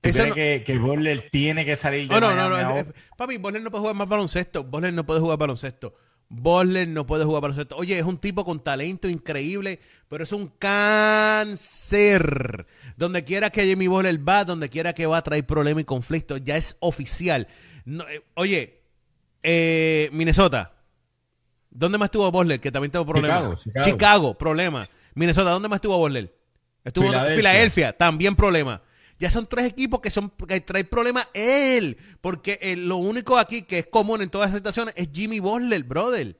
Speaker 2: ¿Tú
Speaker 1: Eso
Speaker 2: crees
Speaker 1: no-
Speaker 2: que, que Butler tiene que salir
Speaker 1: Oh, no, no, no.
Speaker 2: ahora?
Speaker 1: eh, Papi, Butler no puede jugar más baloncesto. Butler no puede jugar baloncesto. Bosler no puede jugar baloncesto. Oye, es un tipo con talento increíble, pero es un cáncer. Donde quiera que Jimmy Bosler va, donde quiera que va a traer problemas y conflictos, ya es oficial. No, eh, oye, eh, Minnesota, ¿dónde más estuvo Bosler? Que también tuvo problemas.
Speaker 2: Chicago,
Speaker 1: Chicago,
Speaker 2: Chicago.
Speaker 1: problema. Minnesota, ¿dónde más estuvo Bosler? Estuvo en.
Speaker 2: Filadelfia,
Speaker 1: también problema. Ya son tres equipos que son que trae problemas él. Porque eh, lo único aquí que es común en todas las situaciones es Jimmy Butler, brother.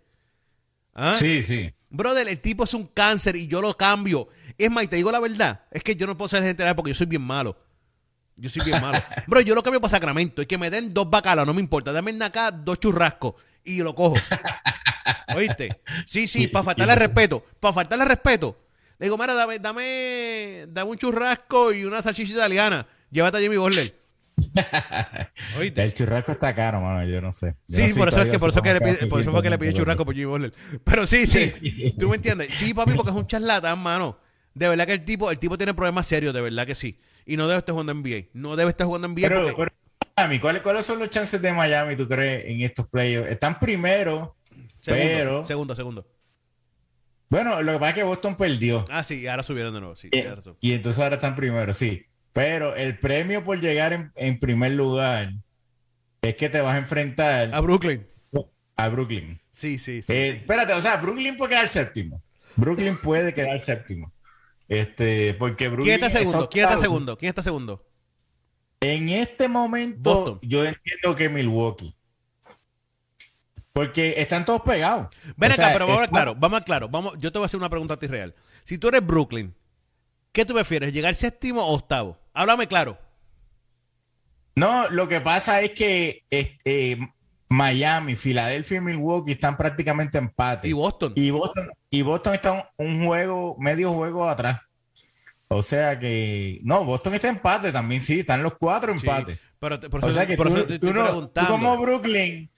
Speaker 1: ¿Ah?
Speaker 2: Sí, sí.
Speaker 1: Brother, el tipo es un cáncer y yo lo cambio. Es más, y te digo la verdad, es que yo no puedo ser gente real porque yo soy bien malo. Yo soy bien malo. Bro, yo lo cambio para Sacramento y que me den dos bacalas, no me importa. Dame acá dos churrascos y lo cojo. ¿Oíste? Sí, sí, para faltarle respeto. Para faltarle respeto. Le digo, mira, dame, dame, dame un churrasco y una salchicha italiana. Llévate a Jimmy Butler. ¿Oíste?
Speaker 2: El churrasco está caro, mano. Yo no sé. Yo
Speaker 1: Sí,
Speaker 2: no
Speaker 1: por eso es que por eso que le pide- por eso fue que le pide
Speaker 2: hace
Speaker 1: churrasco por Jimmy Butler. Pero sí, sí. ¿Tú me entiendes? Sí, papi, porque es un charlatán, mano. De verdad que el tipo, el tipo tiene problemas serios, de verdad que sí. Y no debe estar jugando en NBA. No debe estar jugando en NBA
Speaker 2: Pero,
Speaker 1: porque-
Speaker 2: Miami, ¿cuáles, ¿cuáles son los chances de Miami, tú crees, en estos playoffs? Están primero,
Speaker 1: segundo,
Speaker 2: pero...
Speaker 1: segundo, segundo.
Speaker 2: Bueno, lo que pasa es que Boston perdió.
Speaker 1: Ah, sí, ahora subieron de nuevo, sí.
Speaker 2: Y,
Speaker 1: razón.
Speaker 2: y entonces ahora están primero, sí. Pero el premio por llegar en, en primer lugar es que te vas a enfrentar
Speaker 1: A Brooklyn.
Speaker 2: a Brooklyn.
Speaker 1: Sí, sí, sí.
Speaker 2: Eh, espérate, o sea, Brooklyn puede quedar séptimo. Brooklyn puede quedar séptimo. Este, porque Brooklyn
Speaker 1: ¿Quién está segundo? ¿Quién está segundo? ¿Quién está segundo?
Speaker 2: En este momento,
Speaker 1: Boston.
Speaker 2: yo entiendo que Milwaukee. Porque están todos pegados.
Speaker 1: Ven
Speaker 2: O
Speaker 1: acá,
Speaker 2: sea,
Speaker 1: pero vamos a claro, vamos a claro. Vamos, yo te voy a hacer una pregunta a ti real. Si tú eres Brooklyn, ¿qué tú prefieres? ¿Llegar séptimo o octavo? Háblame claro.
Speaker 2: No, lo que pasa es que este, Miami, Filadelfia y Milwaukee están prácticamente empate.
Speaker 1: Y Boston.
Speaker 2: Y Boston, y Boston está un, un juego, medio juego atrás. O sea que. No, Boston está empate también, sí, están los cuatro
Speaker 1: Sí,
Speaker 2: empates.
Speaker 1: pero te- por
Speaker 2: O sea que
Speaker 1: por
Speaker 2: tú, no- tú como Brooklyn,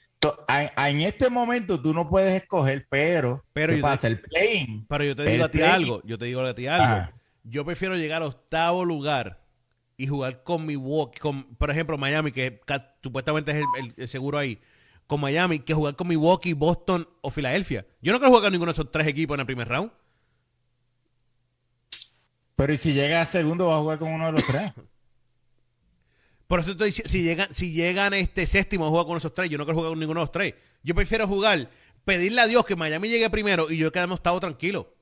Speaker 2: en este momento tú no puedes escoger, pero,
Speaker 1: Pero
Speaker 2: ¿qué
Speaker 1: yo te-
Speaker 2: pasa? El play
Speaker 1: Pero yo te digo a ti algo, yo te digo a ti algo.
Speaker 2: Ajá.
Speaker 1: Yo prefiero llegar a octavo lugar y jugar con Milwaukee, con, por ejemplo, Miami, que supuestamente es el, el- el seguro ahí, con Miami, que jugar con Milwaukee, Boston o Filadelfia. Yo no quiero jugar con ninguno de esos tres equipos en el primer round.
Speaker 2: Pero ¿y si llega a segundo, vas a jugar con uno de los tres.
Speaker 1: Por eso estoy si llegan, si llegan este séptimo a jugar con esos tres, yo no quiero jugar con ninguno de los tres. Yo prefiero jugar, pedirle a Dios que Miami llegue primero y yo quedamos octavo tranquilo.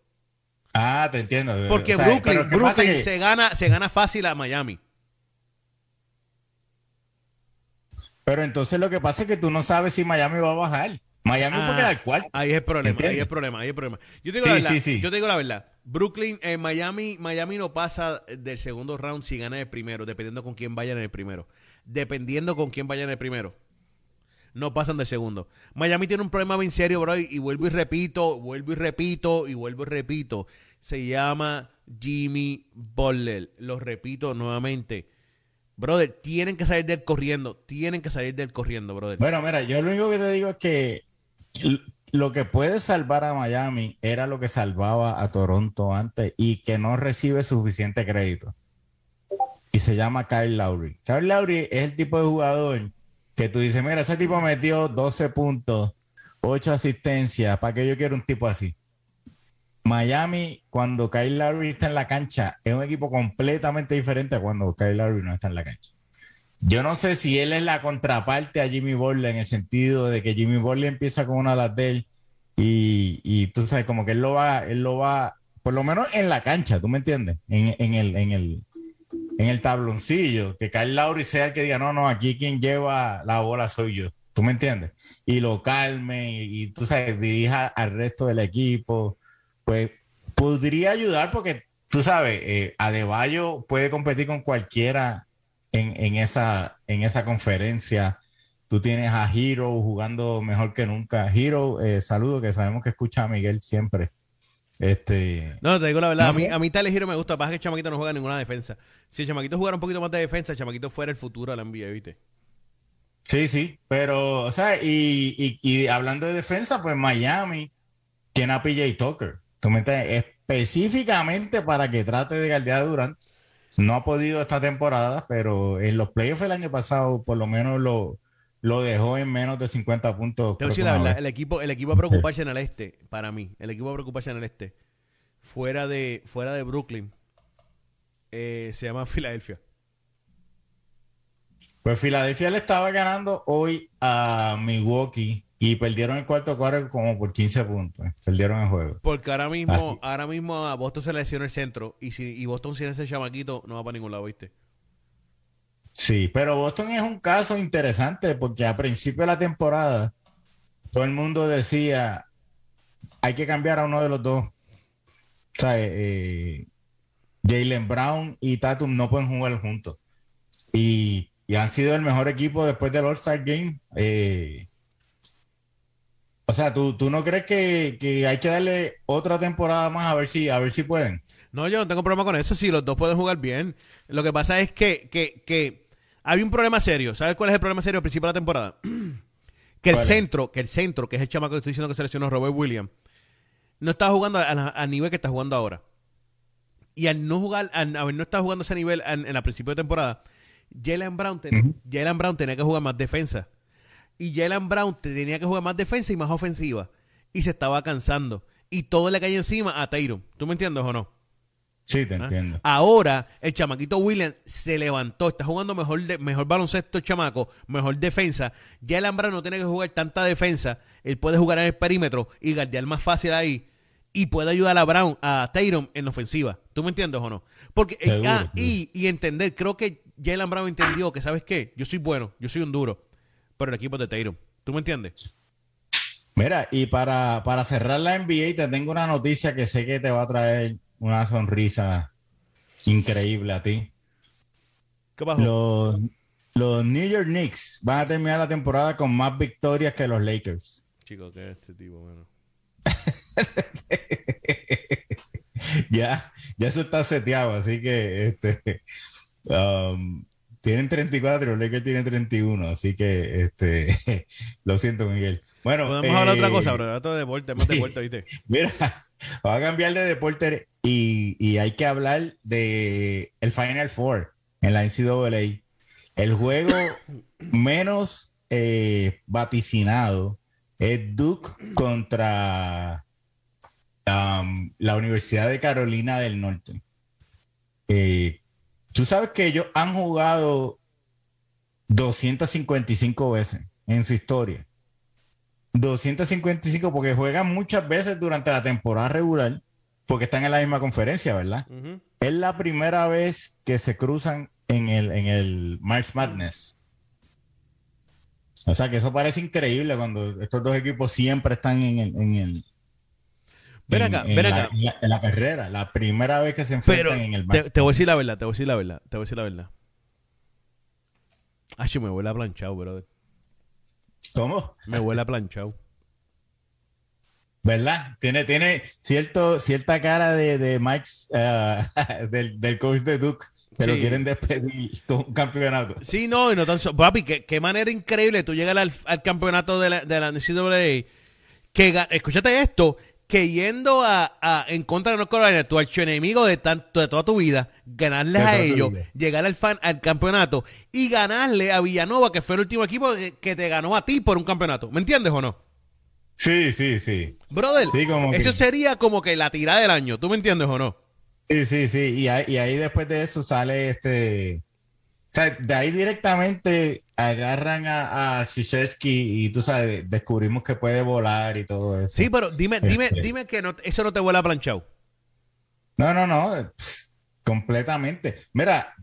Speaker 2: Ah, te entiendo.
Speaker 1: Porque
Speaker 2: O sea,
Speaker 1: Brooklyn,
Speaker 2: pero ¿qué pasa
Speaker 1: Brooklyn
Speaker 2: que-
Speaker 1: se gana, se gana fácil a Miami.
Speaker 2: Pero entonces lo que pasa es que tú no sabes si Miami va a bajar. Miami
Speaker 1: Ah,
Speaker 2: puede quedar cuarto.
Speaker 1: Ahí es el problema, ahí es el problema, ahí es el problema. Yo te digo
Speaker 2: Sí,
Speaker 1: la verdad,
Speaker 2: sí, sí.
Speaker 1: yo te digo la verdad. Brooklyn, eh, Miami, Miami no pasa del segundo round si gana el primero, dependiendo con quién vayan en el primero. Dependiendo con quién vayan en el primero. No pasan del segundo. Miami tiene un problema bien serio, bro, y, vuelvo y repito, vuelvo y repito, y vuelvo y repito. Se llama Jimmy Butler. Lo repito nuevamente. Brother, tienen que salir del corriendo. Tienen que salir del corriendo, brother.
Speaker 2: Bueno, mira, yo lo único que te digo es que lo que puede salvar a Miami era lo que salvaba a Toronto antes y que no recibe suficiente crédito. Y se llama Kyle Lowry. Kyle Lowry es el tipo de jugador que tú dices, mira, ese tipo metió 12 puntos, 8 asistencias, ¿para qué yo quiero un tipo así? Miami, cuando Kyle Lowry está en la cancha, es un equipo completamente diferente a cuando Kyle Lowry no está en la cancha. Yo no sé si él es la contraparte a Jimmy Butler en el sentido de que Jimmy Butler empieza con una las de él y, y tú sabes, como que él lo va, él lo va, por lo menos en la cancha, ¿tú me entiendes? En, en el, en el, en el tabloncillo, que Kyle Lowry sea el que diga, no, no, aquí quien lleva la bola soy yo, ¿tú me entiendes? Y lo calme y, y tú sabes, dirija al resto del equipo, pues podría ayudar porque tú sabes, eh, Adebayo puede competir con cualquiera en, en esa, en esa conferencia. Tú tienes a Hero jugando mejor que nunca. Hero, eh, saludo, que sabemos que escucha a Miguel siempre. Este,
Speaker 1: No, te digo la verdad.
Speaker 2: No
Speaker 1: a mí, a mí Tyler Hero me gusta. Pasa que el chamaquito no juega ninguna defensa. Si el chamaquito jugara un poquito más de defensa, el chamaquito fuera el futuro de la NBA, ¿viste?
Speaker 2: sí, sí, pero, o sea, y, y- y hablando de defensa, pues Miami tiene a PJ Tucker. ¿Tú me entiendes? Específicamente para que trate de guardiar a Durant. No ha podido esta temporada, pero en los playoffs el año pasado, por lo menos lo, lo dejó en menos de 50 puntos.
Speaker 1: Te voy a decir la verdad, el equipo, el equipo a preocuparse en el este, para mí, el equipo a preocuparse en el este, fuera de, fuera de Brooklyn, eh, se llama Filadelfia.
Speaker 2: Pues Filadelfia le estaba ganando hoy a Milwaukee y perdieron el cuarto cuarto como por 15 puntos. Perdieron el juego.
Speaker 1: Porque ahora mismo, ahora mismo a Boston se le lesiona el centro y si y Boston sin ese chamaquito no va para ningún lado, ¿viste?
Speaker 2: Sí, pero Boston es un caso interesante porque a principio de la temporada todo el mundo decía hay que cambiar a uno de los dos. O sea, eh, Jalen Brown y Tatum no pueden jugar juntos. Y, han sido el mejor equipo después del All-Star Game. Eh, o sea, ¿tú, tú no crees que, hay que darle otra temporada más a ver si, a ver si pueden?
Speaker 1: No, yo no tengo problema con eso. Si los dos pueden jugar bien. Lo que pasa es que, que, que hay un problema serio. ¿Sabes cuál es el problema serio al principio de la temporada? que el centro, que el centro, que es el chamaco que estoy diciendo que seleccionó Robert Williams, no está jugando al nivel que está jugando ahora. Y al no jugar, al, no estar jugando ese nivel en, el principio de temporada, Jalen Brown, Brown tenía que jugar más defensa. Y Jalen Brown tenía que jugar más defensa y más ofensiva. Y se estaba cansando. Y todo le caía encima a Tyron. ¿Tú me entiendes o no?
Speaker 2: Sí, te ¿Ah? entiendo.
Speaker 1: Ahora, el chamaquito William se levantó, está jugando mejor, de, mejor baloncesto, chamaco, mejor defensa. Jalen Brown no tiene que jugar tanta defensa. Él puede jugar en el perímetro y guardiar más fácil ahí y puede ayudar a Brown, a Tyron en la ofensiva. ¿Tú me entiendes o no? Porque eh, ah, y, y, entender, creo que Jalen Brown entendió que, ¿sabes qué? Yo soy bueno, yo soy un duro, pero el equipo es de Tyron. ¿Tú me entiendes?
Speaker 2: Mira, y para, para cerrar la NBA, te tengo una noticia que sé que te va a traer una sonrisa increíble a ti.
Speaker 1: ¿Qué pasó?
Speaker 2: Los, los New York Knicks van a terminar la temporada con más victorias que los Lakers.
Speaker 1: Chico, ¿qué es este tipo, bueno?
Speaker 2: ya, ya eso está seteado, así que este, um, tienen 34 los Lakers tienen 31, así que este, lo siento, Miguel. Bueno,
Speaker 1: podemos hablar otra cosa, bro. Esto de deporte, más deporte, ¿viste?
Speaker 2: Mira, va a cambiar de deporte y, y, hay que hablar de el Final Four en la NCAA. El juego menos eh, vaticinado es Duke contra la Universidad de Carolina del Norte. Eh, tú sabes que ellos han jugado 255 veces en su historia. 255 porque juegan muchas veces durante la temporada regular porque están en la misma conferencia, ¿verdad? Es la primera vez que se cruzan en el, en el March Madness. O sea que eso parece increíble cuando estos dos equipos siempre están en el, en el,
Speaker 1: Ven acá, ven acá.
Speaker 2: La, en, la, carrera, la primera vez que se enfrentan en el
Speaker 1: te, te, voy a decir la verdad, te voy a decir la verdad, te voy a decir la verdad. Ay, me huele a planchado, brother.
Speaker 2: ¿Cómo?
Speaker 1: Me huele a planchado.
Speaker 2: ¿Verdad? Tiene, tiene cierto, cierta cara de, de Mike, uh, del, del, coach de Duke. Pero quieren despedir con un campeonato.
Speaker 1: Sí, no, y no tan Papi, qué, qué manera increíble tú llegas al, al campeonato de la, de la NCAA. Que, escúchate esto, que yendo a, en contra de North Carolina, tu archienemigo de, tanto, de toda tu vida, ganarles a ellos, llegar al, fan, al campeonato y ganarle a Villanova, que fue el último equipo que, te ganó a ti por un campeonato. ¿Me entiendes o no?
Speaker 2: Sí, sí, sí.
Speaker 1: Brother, eso sería como que la tirada del año. ¿Tú me entiendes o no?
Speaker 2: Sí, sí, sí. Y ahí, y ahí después de eso sale este sea, de ahí directamente agarran a, a y tú sabes, descubrimos que puede volar y todo eso.
Speaker 1: Sí, pero dime, dime, este. dime que no, eso no te vuela planchado.
Speaker 2: No, no, no, completamente. Mira,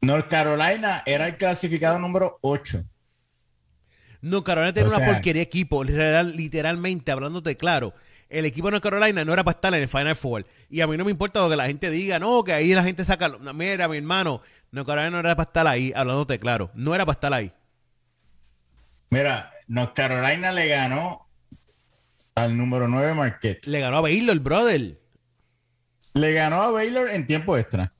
Speaker 2: North Carolina era el clasificado número 8.
Speaker 1: No, Carolina tiene una porquería equipo, literalmente, hablándote claro. El equipo de North Carolina no era para estar en el Final Four. Y a mí no me importa lo que la gente diga, no, que ahí la gente saca. mira, mi hermano, no, Carolina no era para estar ahí, hablándote claro. No era para estar ahí.
Speaker 2: Mira, North Carolina le ganó al número 9 Marquette.
Speaker 1: Le ganó a Baylor, brother.
Speaker 2: Le ganó a Baylor en tiempo extra.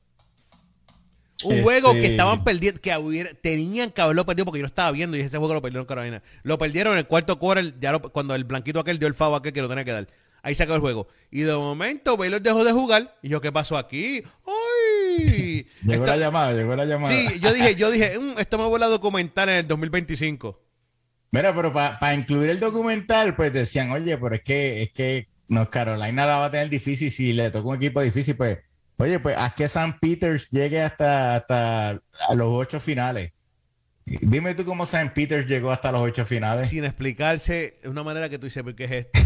Speaker 1: Un juego que este, estaban perdiendo, que tenían que haberlo perdido porque yo lo estaba viendo y ese juego lo perdieron Carolina. Lo perdieron en el cuarto quarter, ya cuando el blanquito aquel dio el favo aquel que lo tenía que dar. Ahí se acabó el juego. Y de momento Baylor dejó de jugar. Y yo, ¿qué pasó aquí? ¡Ay!
Speaker 2: llegó la llamada, llegó la llamada.
Speaker 1: Sí, yo dije, yo dije, mm, esto me vuelve a documentar en el 2025.
Speaker 2: Mira, pero para incluir el documental, pues decían, oye, pero es que, es que no, Carolina la va a tener difícil si le toca un equipo difícil, pues, oye, pues haz que San Peters llegue hasta, hasta a los ocho finales. Dime tú cómo San Peters llegó hasta los ocho finales.
Speaker 1: Sin explicarse de una manera que tú dices, ¿qué es esto?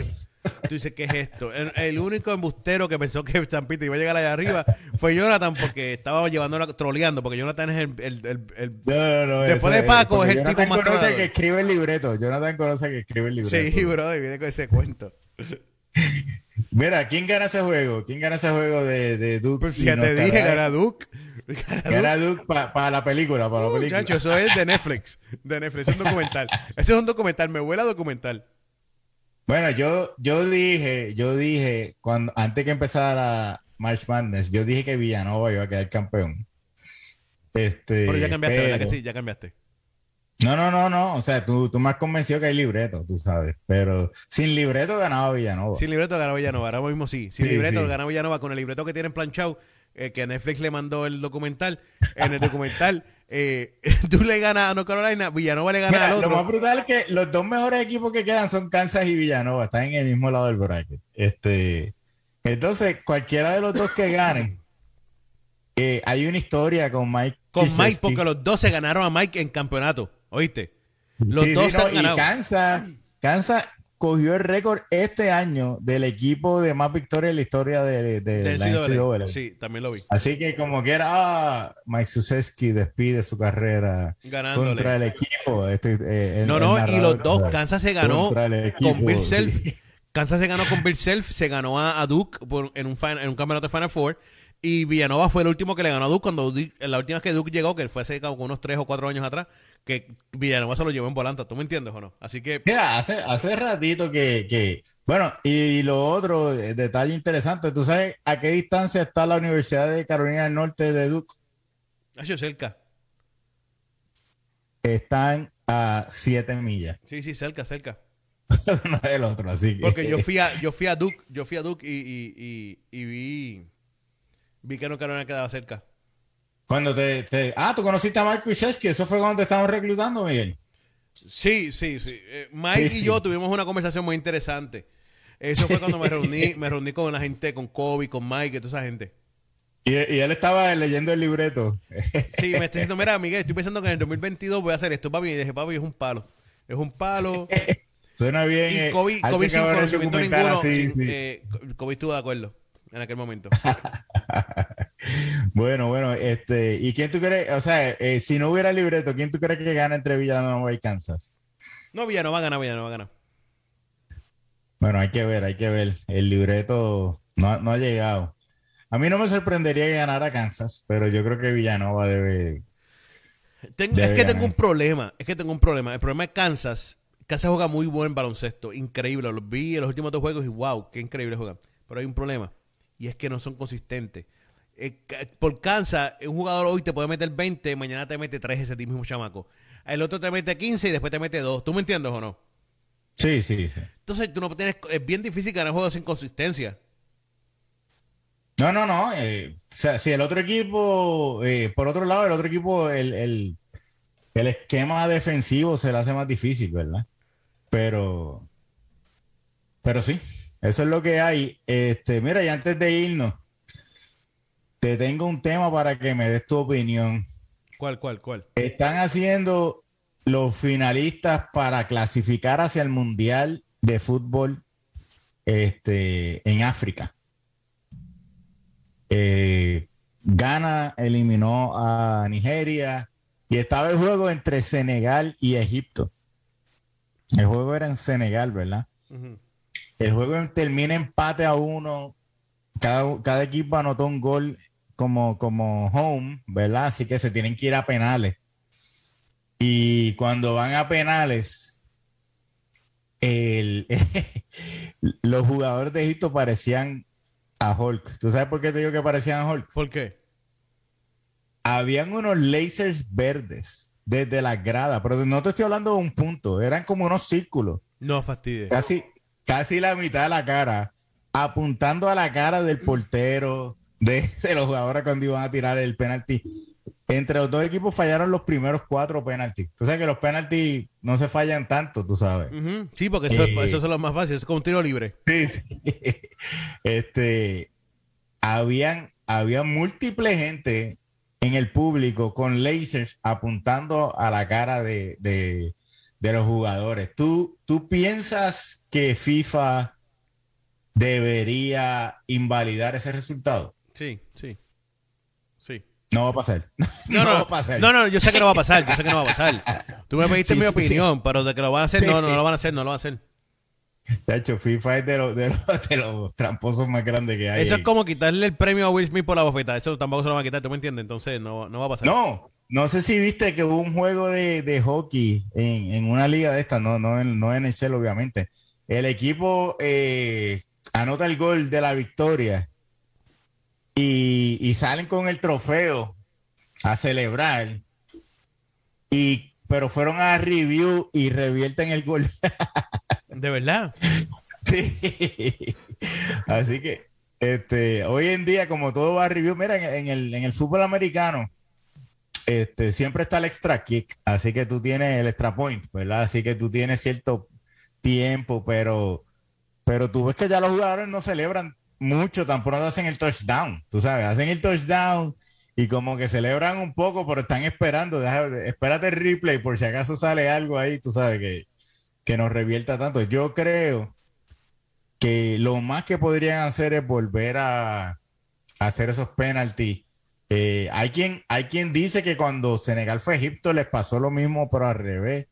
Speaker 1: Tú dices, ¿qué es esto? El, único embustero que pensó que Peter iba a llegar allá arriba fue Jonathan porque estaba llevándolo troleando, porque Jonathan es el... después de Paco es, el tipo más
Speaker 2: conoce que escribe el libreto. Jonathan conoce que escribe el libreto.
Speaker 1: Sí, bro, y viene con ese cuento.
Speaker 2: Mira, ¿quién gana ese juego? ¿Quién gana ese juego de, de Duke?
Speaker 1: Pues ya te dije, gana Duke.
Speaker 2: Gana Duke para la película, para la película.
Speaker 1: Muchacho, eso es de Netflix. De Netflix, es un documental. Ese es un documental, me huele a documental.
Speaker 2: Bueno, yo, yo dije, yo dije, cuando, antes que empezara March Madness, yo dije que Villanova iba a quedar campeón. Este,
Speaker 1: pero ya cambiaste, ¿verdad que sí? Ya cambiaste.
Speaker 2: No, no, no, no. O sea, tú, tú me has convencido que hay libreto, tú sabes. Pero sin libreto ganaba Villanova.
Speaker 1: Sin libreto ganaba Villanova. Ahora mismo sí. Sin libreto ganaba Villanova con el libreto que tienen planchado, eh, que Netflix le mandó el documental. En el documental, eh, tú le ganas a North Carolina, Villanova le gana al otro.
Speaker 2: Lo más brutal es que los dos mejores equipos que quedan son Kansas y Villanova. Están en el mismo lado del bracket. Este, entonces, cualquiera de los dos que ganen, eh, hay una historia con Mike.
Speaker 1: Con Mike, porque los dos se ganaron a Mike en campeonato. ¿Oíste? Los dos
Speaker 2: han ganado. Y Kansas, Kansas cogió el récord este año del equipo de más victorias en la historia de, de la NCAA.
Speaker 1: Sí, también lo vi.
Speaker 2: Así que como que era, ah, Mike Suseski despide su carrera contra el equipo. Este,
Speaker 1: eh, no, no, y los dos, Kansas se ganó con Bill Self. Kansas se ganó con Bill Self, se ganó a, Duke en, un en un campeonato de Final Four. Y Villanova fue el último que le ganó a Duke cuando la última vez que Duke llegó, que fue hace como unos tres o cuatro años atrás, que Villanova se lo llevó en volanta. ¿Tú me entiendes o no? Así que.
Speaker 2: Mira, hace, hace ratito que, Bueno, y, lo otro, eh, detalle interesante, ¿tú sabes a qué distancia está la Universidad de Carolina del Norte de Duke?
Speaker 1: Hacia cerca.
Speaker 2: Están a siete millas.
Speaker 1: Sí, sí, cerca, cerca.
Speaker 2: no del otro, así que...
Speaker 1: Porque yo fui a, yo fui a Duke, yo fui a Duke y, y vi Vi que no Carolina quedaba cerca.
Speaker 2: Cuando te, Ah, tú conociste a Mike que eso fue cuando te estábamos reclutando, Miguel.
Speaker 1: Sí, sí, sí. Eh, Mike y yo tuvimos una conversación muy interesante. Eso fue cuando me reuní, me reuní con la gente, con Kobe, con Mike y toda esa gente.
Speaker 2: Y, él estaba leyendo el libreto.
Speaker 1: Sí, me está diciendo, mira, Miguel, estoy pensando que en el 2022 voy a hacer esto, papi. Y dije, papi, es un palo. Es un palo.
Speaker 2: Suena bien. Y
Speaker 1: eh, Kobe, Kobe sin conocimiento ninguno. Eh, Kobe estuvo de acuerdo en aquel momento.
Speaker 2: bueno, bueno, este, ¿y quién tú crees? O sea, eh, si no hubiera libreto, ¿quién tú crees que gana entre Villanova y Kansas?
Speaker 1: No, Villanova gana, Villanova gana.
Speaker 2: Bueno, hay que ver, hay que ver. El libreto no, no ha llegado. A mí no me sorprendería que ganara Kansas, pero yo creo que Villanova debe.
Speaker 1: es que tengo un problema. Es que tengo un problema. El problema es Kansas. Kansas juega muy buen baloncesto. Increíble. Lo vi en los últimos dos juegos y wow, qué increíble juega. Pero hay un problema y es que no son consistentes. Eh, por cansa, un jugador hoy te puede meter 20, mañana te mete 3 ese mismo chamaco. El otro te mete 15 y después te mete 2. ¿Tú me entiendes o no?
Speaker 2: Sí, sí, sí.
Speaker 1: Entonces, tú no tienes, es bien difícil ganar juegos sin consistencia.
Speaker 2: No, no, no. Eh, si el otro equipo, eh, por otro lado, el otro equipo, el, el, el esquema defensivo se le hace más difícil, ¿verdad? Pero, pero sí, eso es lo que hay. Este, mira, y antes de irnos, te tengo un tema para que me des tu opinión.
Speaker 1: ¿Cuál, cuál, cuál?
Speaker 2: Están haciendo los finalistas para clasificar hacia el Mundial de Fútbol este, en África. Eh, Ghana eliminó a Nigeria y estaba el juego entre Senegal y Egipto. El juego era en Senegal, ¿verdad? El juego termina empate a uno. Cada, equipo anotó un gol como, como home, ¿verdad? Así que se tienen que ir a penales. Y cuando van a penales, los jugadores de Egipto parecían a Hulk. ¿Tú sabes por qué te digo que parecían a Hulk?
Speaker 1: ¿Por qué?
Speaker 2: Habían unos lasers verdes desde la grada, pero no te estoy hablando de un punto, eran como unos círculos.
Speaker 1: No fastidies.
Speaker 2: Casi, casi la mitad de la cara, apuntando a la cara del portero, de, los jugadores cuando iban a tirar el penalti. entre los dos equipos fallaron los primeros cuatro penaltis. Tú sabes que los penaltis no se fallan tanto, tú sabes.
Speaker 1: Sí, porque eso,
Speaker 2: Eh.
Speaker 1: eso es lo más fácil, es como un tiro libre.
Speaker 2: Sí, sí. Este, habían, había múltiple gente en el público con lasers apuntando a la cara de, de- de los jugadores. ¿Tú, ¿Tú piensas que FIFA debería invalidar ese resultado?
Speaker 1: Sí, sí. Sí.
Speaker 2: No va a pasar.
Speaker 1: No, no,
Speaker 2: va a pasar.
Speaker 1: no, no, yo sé que no va a pasar, yo sé que no va a pasar. Tú me pediste
Speaker 2: Sí,
Speaker 1: mi
Speaker 2: sí.
Speaker 1: opinión, pero de que lo van a hacer, no, no, no lo van a hacer, no lo van a hacer.
Speaker 2: De hecho, FIFA es de los, de los, de los tramposos más grandes que hay.
Speaker 1: Eso es como quitarle el premio a Will Smith por la bofeta. Eso tampoco se lo van a quitar, ¿tú me entiendes? Entonces no, no va a pasar.
Speaker 2: No, no sé si viste que hubo un juego de, de hockey en, en una liga de esta, no, no, en, no en el Shell, obviamente. El equipo eh, anota el gol de la victoria y, y salen con el trofeo a celebrar. Y, pero fueron a review y revierten el gol.
Speaker 1: De verdad.
Speaker 2: Sí. Así que este, hoy en día, como todo va a review, mira, en, en el, en el fútbol americano, este, siempre está el extra kick, así que tú tienes el extra point, ¿verdad? Así que tú tienes cierto tiempo, pero, pero tú ves que ya los jugadores no celebran mucho, tan pronto hacen el touchdown, tú sabes, hacen el touchdown y como que celebran un poco, pero están esperando, deja- espérate el replay por si acaso sale algo ahí, tú sabes que, que nos revierta tanto. Yo creo que lo más que podrían hacer es volver a, a hacer esos penaltis. Eh, hay, quien, hay quien dice que cuando Senegal fue a Egipto les pasó lo mismo, pero al revés.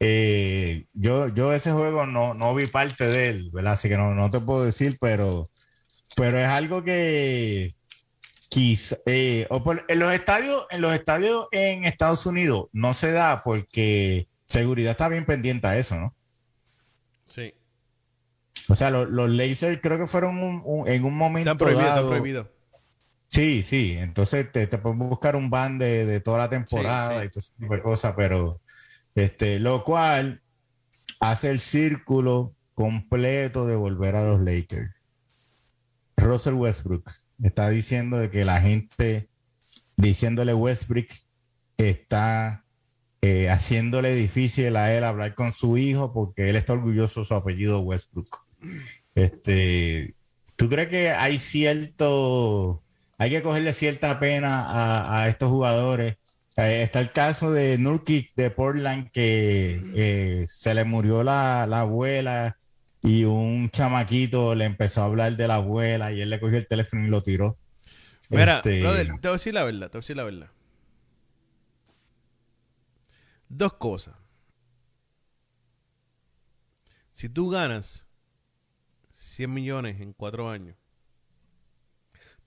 Speaker 2: Eh, yo, yo ese juego no, no vi parte de él, ¿verdad? Así que no, no te puedo decir, pero, pero es algo que quizá, eh, o por- en los estadios, en los estadios en Estados Unidos no se da porque seguridad está bien pendiente a eso, ¿no?
Speaker 1: Sí.
Speaker 2: O sea, lo- los lasers creo que fueron un- un- en un momento
Speaker 1: Están prohibidos, están prohibidos.
Speaker 2: Sí, sí. Entonces te, te podemos buscar un ban de, de toda la temporada
Speaker 1: Sí, sí.
Speaker 2: y todo ese tipo de cosas, pero este, lo cual hace el círculo completo de volver a los Lakers. Russell Westbrook está diciendo de que la gente diciéndole Westbrook está eh, haciéndole difícil a él hablar con su hijo porque él está orgulloso de su apellido Westbrook. Este, ¿tú crees que hay cierto, hay que cogerle cierta pena a, a estos jugadores? Eh, está el caso de Nurkic de Portland que eh, se le murió la, la abuela y un chamaquito le empezó a hablar de la abuela y él le cogió el teléfono y lo tiró.
Speaker 1: Mira,
Speaker 2: Este,
Speaker 1: brother, te voy a decir la verdad, te voy a decir la verdad. Dos cosas. Si tú ganas 100 millones en cuatro años,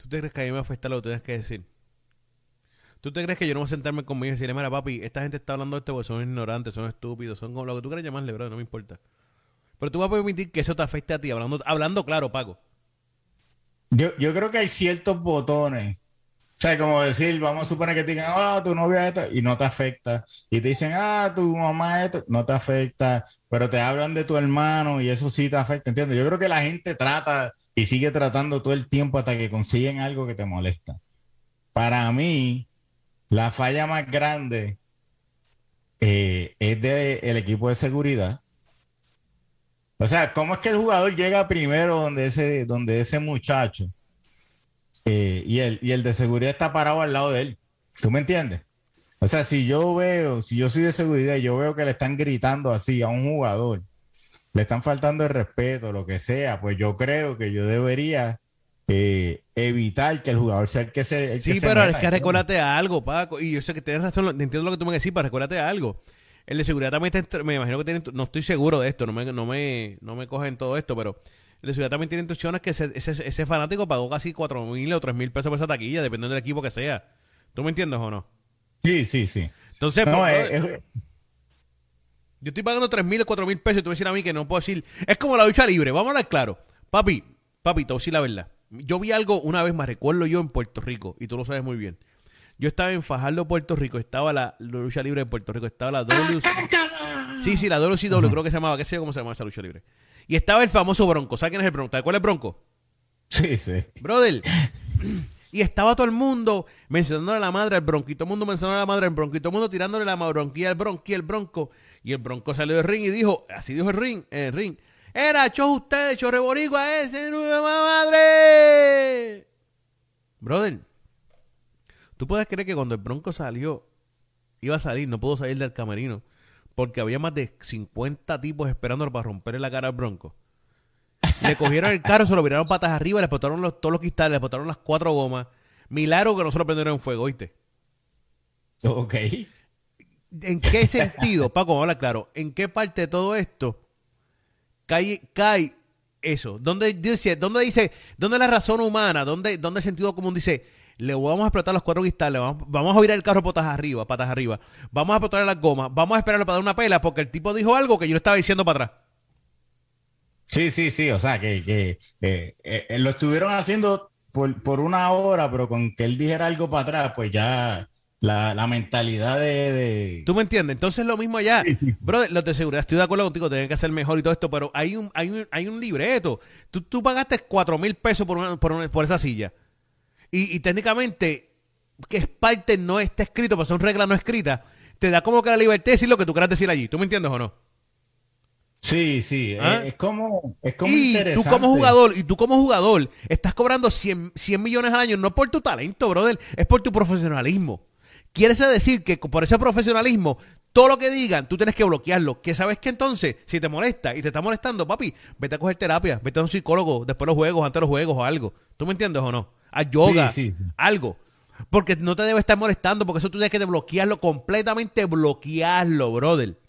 Speaker 1: ¿tú te crees que a mí me va a afectar lo que tienes que decir? ¿Tú te crees que yo no voy a sentarme conmigo y decirle, mira, papi, esta gente está hablando de esto porque son ignorantes, son estúpidos, son como lo que tú quieras llamarle, bro, no me importa. Pero tú vas a permitir que eso te afecte a ti, hablando, hablando claro, Paco.
Speaker 2: Yo, yo creo que hay ciertos botones. O sea, como decir, vamos a suponer que te digan, ah, tu novia esto, y no te afecta. Y te dicen, ah, tu mamá esto, no te afecta. Pero te hablan de tu hermano y eso sí te afecta, ¿entiendes? Yo creo que la gente trata y sigue tratando todo el tiempo hasta que consiguen algo que te molesta. Para mí, la falla más grande eh, es del equipo de seguridad. O sea, ¿cómo es que el jugador llega primero donde ese, donde ese muchacho eh, y, el, y el de seguridad está parado al lado de él? ¿Tú me entiendes? O sea, si yo veo, si yo soy de seguridad y yo veo que le están gritando así a un jugador, le están faltando el respeto, lo que sea, pues yo creo que yo debería eh, evitar que el jugador sea el que se. el
Speaker 1: Sí, pero es que recuérdate a algo, Paco. Y yo sé que tienes razón, entiendo lo que tú me decís, pero recuérdate a algo. El de seguridad también está, me imagino que tiene, no estoy seguro de esto, no me, no me, no me cogen todo esto, pero de seguridad también tiene instrucciones que ese, ese, ese fanático pagó casi cuatro mil o tres mil pesos por esa taquilla, dependiendo del equipo que sea. ¿Tú me entiendes o no?
Speaker 2: Sí, sí, sí.
Speaker 1: Entonces,
Speaker 2: No,
Speaker 1: pues,
Speaker 2: es-
Speaker 1: yo estoy pagando tres mil o cuatro mil pesos y tú me decir a mí que no puedo decir. Es como la lucha libre, vamos a hablar claro. Papi, papi, te voy a decir la verdad. Yo vi algo una vez más, recuerdo yo en Puerto Rico, y tú lo sabes muy bien. Yo estaba en Fajardo, Puerto Rico, estaba la, la lucha libre en Puerto Rico, estaba la WC. Sí, sí, la WCW, creo que se llamaba, qué sé yo cómo se llama esa lucha libre. Y estaba el famoso Bronco. ¿Sabes quién es el Bronco? ¿Te acuerdas el Bronco?
Speaker 2: sí, sí.
Speaker 1: Brother. Y estaba todo el mundo mencionándole a la madre al bronco. Y todo el mundo mencionándole a la madre al bronco. Y todo el mundo tirándole la bronquilla al bronco y el bronco. Y el bronco salió del ring y dijo, así dijo el ring, el ring. Era, cho ustedes, cho reboricua ese, nueva madre. Brother, ¿tú puedes creer que cuando el bronco salió, iba a salir, no pudo salir del camerino? Porque había más de 50 tipos esperándolo para romperle la cara al bronco. Le cogieron el carro, se lo viraron patas arriba, le explotaron los, todos los cristales, le explotaron las cuatro gomas. Milagro que no se lo prendieron en fuego, ¿oíste?
Speaker 2: Ok.
Speaker 1: ¿En qué sentido, Paco, vamos a hablar claro, en qué parte de todo esto cae, cae eso? ¿Dónde dice, dónde dice, dónde la razón humana, dónde, dónde el sentido común dice, le vamos a explotar los cuatro cristales, vamos, vamos a virar el carro patas arriba, patas arriba, vamos a explotar las gomas, vamos a esperarle para dar una pela porque el tipo dijo algo que yo le estaba diciendo para atrás.
Speaker 2: Sí, sí, sí, o sea, que, que eh, eh, lo estuvieron haciendo por, por, una hora, pero con que él dijera algo para atrás, pues ya la, la mentalidad de, de,
Speaker 1: ¿Tú me entiendes? Entonces lo mismo allá. Bro, los de seguridad, estoy de acuerdo contigo, tienen que hacer mejor y todo esto, pero hay un, hay un, hay un libreto. Tú, tú pagaste cuatro mil pesos por, una, por, una, por esa silla. Y, y, técnicamente, que es parte no está escrito, pero son reglas no escritas, te da como que la libertad de decir lo que tú quieras decir allí. ¿Tú me entiendes o no?
Speaker 2: Sí, sí,
Speaker 1: ¿Ah?
Speaker 2: es, es, como, es como
Speaker 1: y
Speaker 2: interesante.
Speaker 1: tú como jugador, y tú como jugador, estás cobrando 100, 100 millones al año, no por tu talento, brother, es por tu profesionalismo. Quiere decir que por ese profesionalismo, todo lo que digan, tú tienes que bloquearlo. Que sabes que entonces, si te molesta y te está molestando, papi, vete a coger terapia, vete a un psicólogo después de los juegos, antes de los juegos o algo. ¿Tú me entiendes o no? A yoga,
Speaker 2: Sí, sí, sí.
Speaker 1: algo. Porque no te debe estar molestando, porque eso tú tienes que bloquearlo, completamente bloquearlo, brother.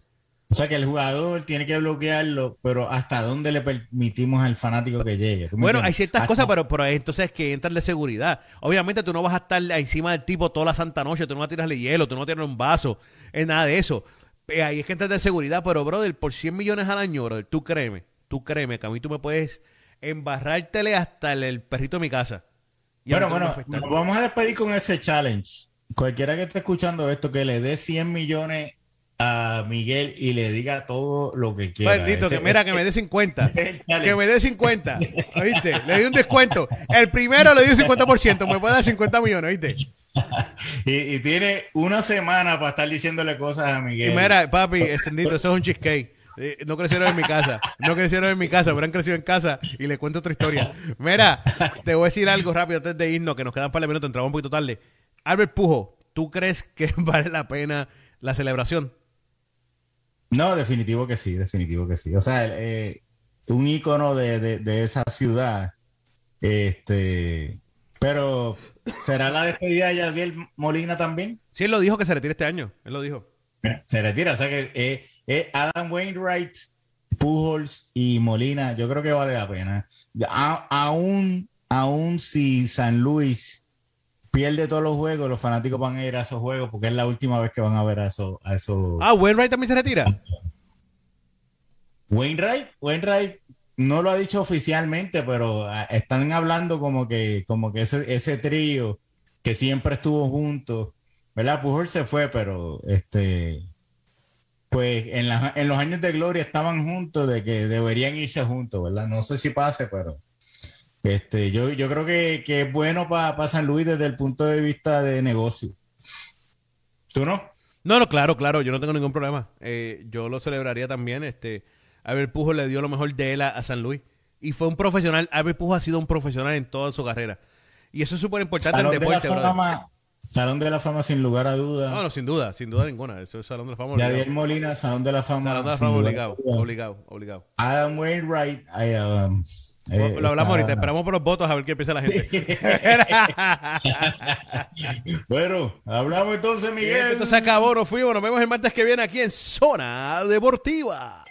Speaker 2: O sea que el jugador tiene que bloquearlo, pero ¿hasta dónde le permitimos al fanático que llegue? ¿Tú me
Speaker 1: Bueno, hay ciertas
Speaker 2: Hasta-
Speaker 1: cosas, pero, pero entonces es que entra el de seguridad. Obviamente tú no vas a estar encima del tipo toda la santa noche, tú no vas a tirarle hielo, tú no vas a tirarle un vaso, es nada de eso. Eh, Ahí es que entra el de seguridad, pero brother, por 100 millones al año, brother, tú créeme, tú créeme que a mí tú me puedes embarrártele hasta el, el perrito de mi casa. Y
Speaker 2: Bueno, bueno, nos vamos a despedir con ese challenge. Cualquiera que esté escuchando esto, que le dé 100 millones a Miguel y le diga todo lo que quiera.
Speaker 1: Bendito,
Speaker 2: Ese-
Speaker 1: que mira, que me dé 50.
Speaker 2: ese es el challenge.
Speaker 1: Que me dé 50. ¿Oíste? Le di un descuento. El primero le di un 50%. Me puede dar 50 millones, ¿oíste?
Speaker 2: y, y tiene una semana para estar diciéndole cosas a
Speaker 1: Y
Speaker 2: Miguel.
Speaker 1: mira, papi, extendito, eso es un cheesecake. Eh, No crecieron en mi casa. No crecieron en mi casa, han crecido en casa y le cuento otra historia. Mira, te voy a decir algo rápido antes de irnos, que nos quedan un par de minutos, entramos un poquito tarde. Albert Pujo, ¿tú crees que vale la pena la celebración?
Speaker 2: No, definitivo que sí, definitivo que sí. O sea, eh, un ícono de, de- de esa ciudad. Este, pero ¿será la despedida de Yadiel Molina también?
Speaker 1: Sí, él lo dijo que se retira este año. Él lo dijo.
Speaker 2: Se retira, o sea que eh, eh, Adam Wainwright, Pujols y Molina, yo creo que vale la pena. A- aún, aún si San Luis pierde todos los juegos, los fanáticos van a ir a esos juegos porque es la última vez que van a ver a esos. A esos...
Speaker 1: Ah, Wainwright también se retira.
Speaker 2: Wainwright, Wainwright no lo ha dicho oficialmente, pero ah, están hablando como que, como que ese, ese trío que siempre estuvo juntos, ¿verdad? Pujol se fue, pero este, pues en, la- en los años de gloria estaban juntos, de que deberían irse juntos, ¿verdad? No sé si pase, pero este, yo, yo creo que, que es bueno para San Luis desde el punto de vista de negocio. ¿Tú no?
Speaker 1: No, no, claro, claro, yo no tengo ningún problema. Eh, yo lo celebraría también. Este, Albert Pujo le dio lo mejor de él a, a San Luis. Y fue un profesional. Albert Pujo ha sido un profesional en toda su carrera. Y eso es súper importante en el
Speaker 2: de, la
Speaker 1: deporte,
Speaker 2: fama, Salón de la Fama sin lugar a dudas.
Speaker 1: No, no, sin duda, sin duda ninguna. Eso es Salón de la Fama.
Speaker 2: Yadier
Speaker 1: obligado.
Speaker 2: Molina, Salón de la Fama.
Speaker 1: Salón de la Fama obligado, obligado, obligado.
Speaker 2: Adam Wainwright. ay, um, eh,
Speaker 1: lo hablamos
Speaker 2: está-
Speaker 1: ahorita, esperamos por los votos a ver qué piensa la gente.
Speaker 2: bueno, hablamos entonces, Miguel.
Speaker 1: Esto se acabó, nos fuimos, nos vemos el martes que viene aquí en Zona Deportiva.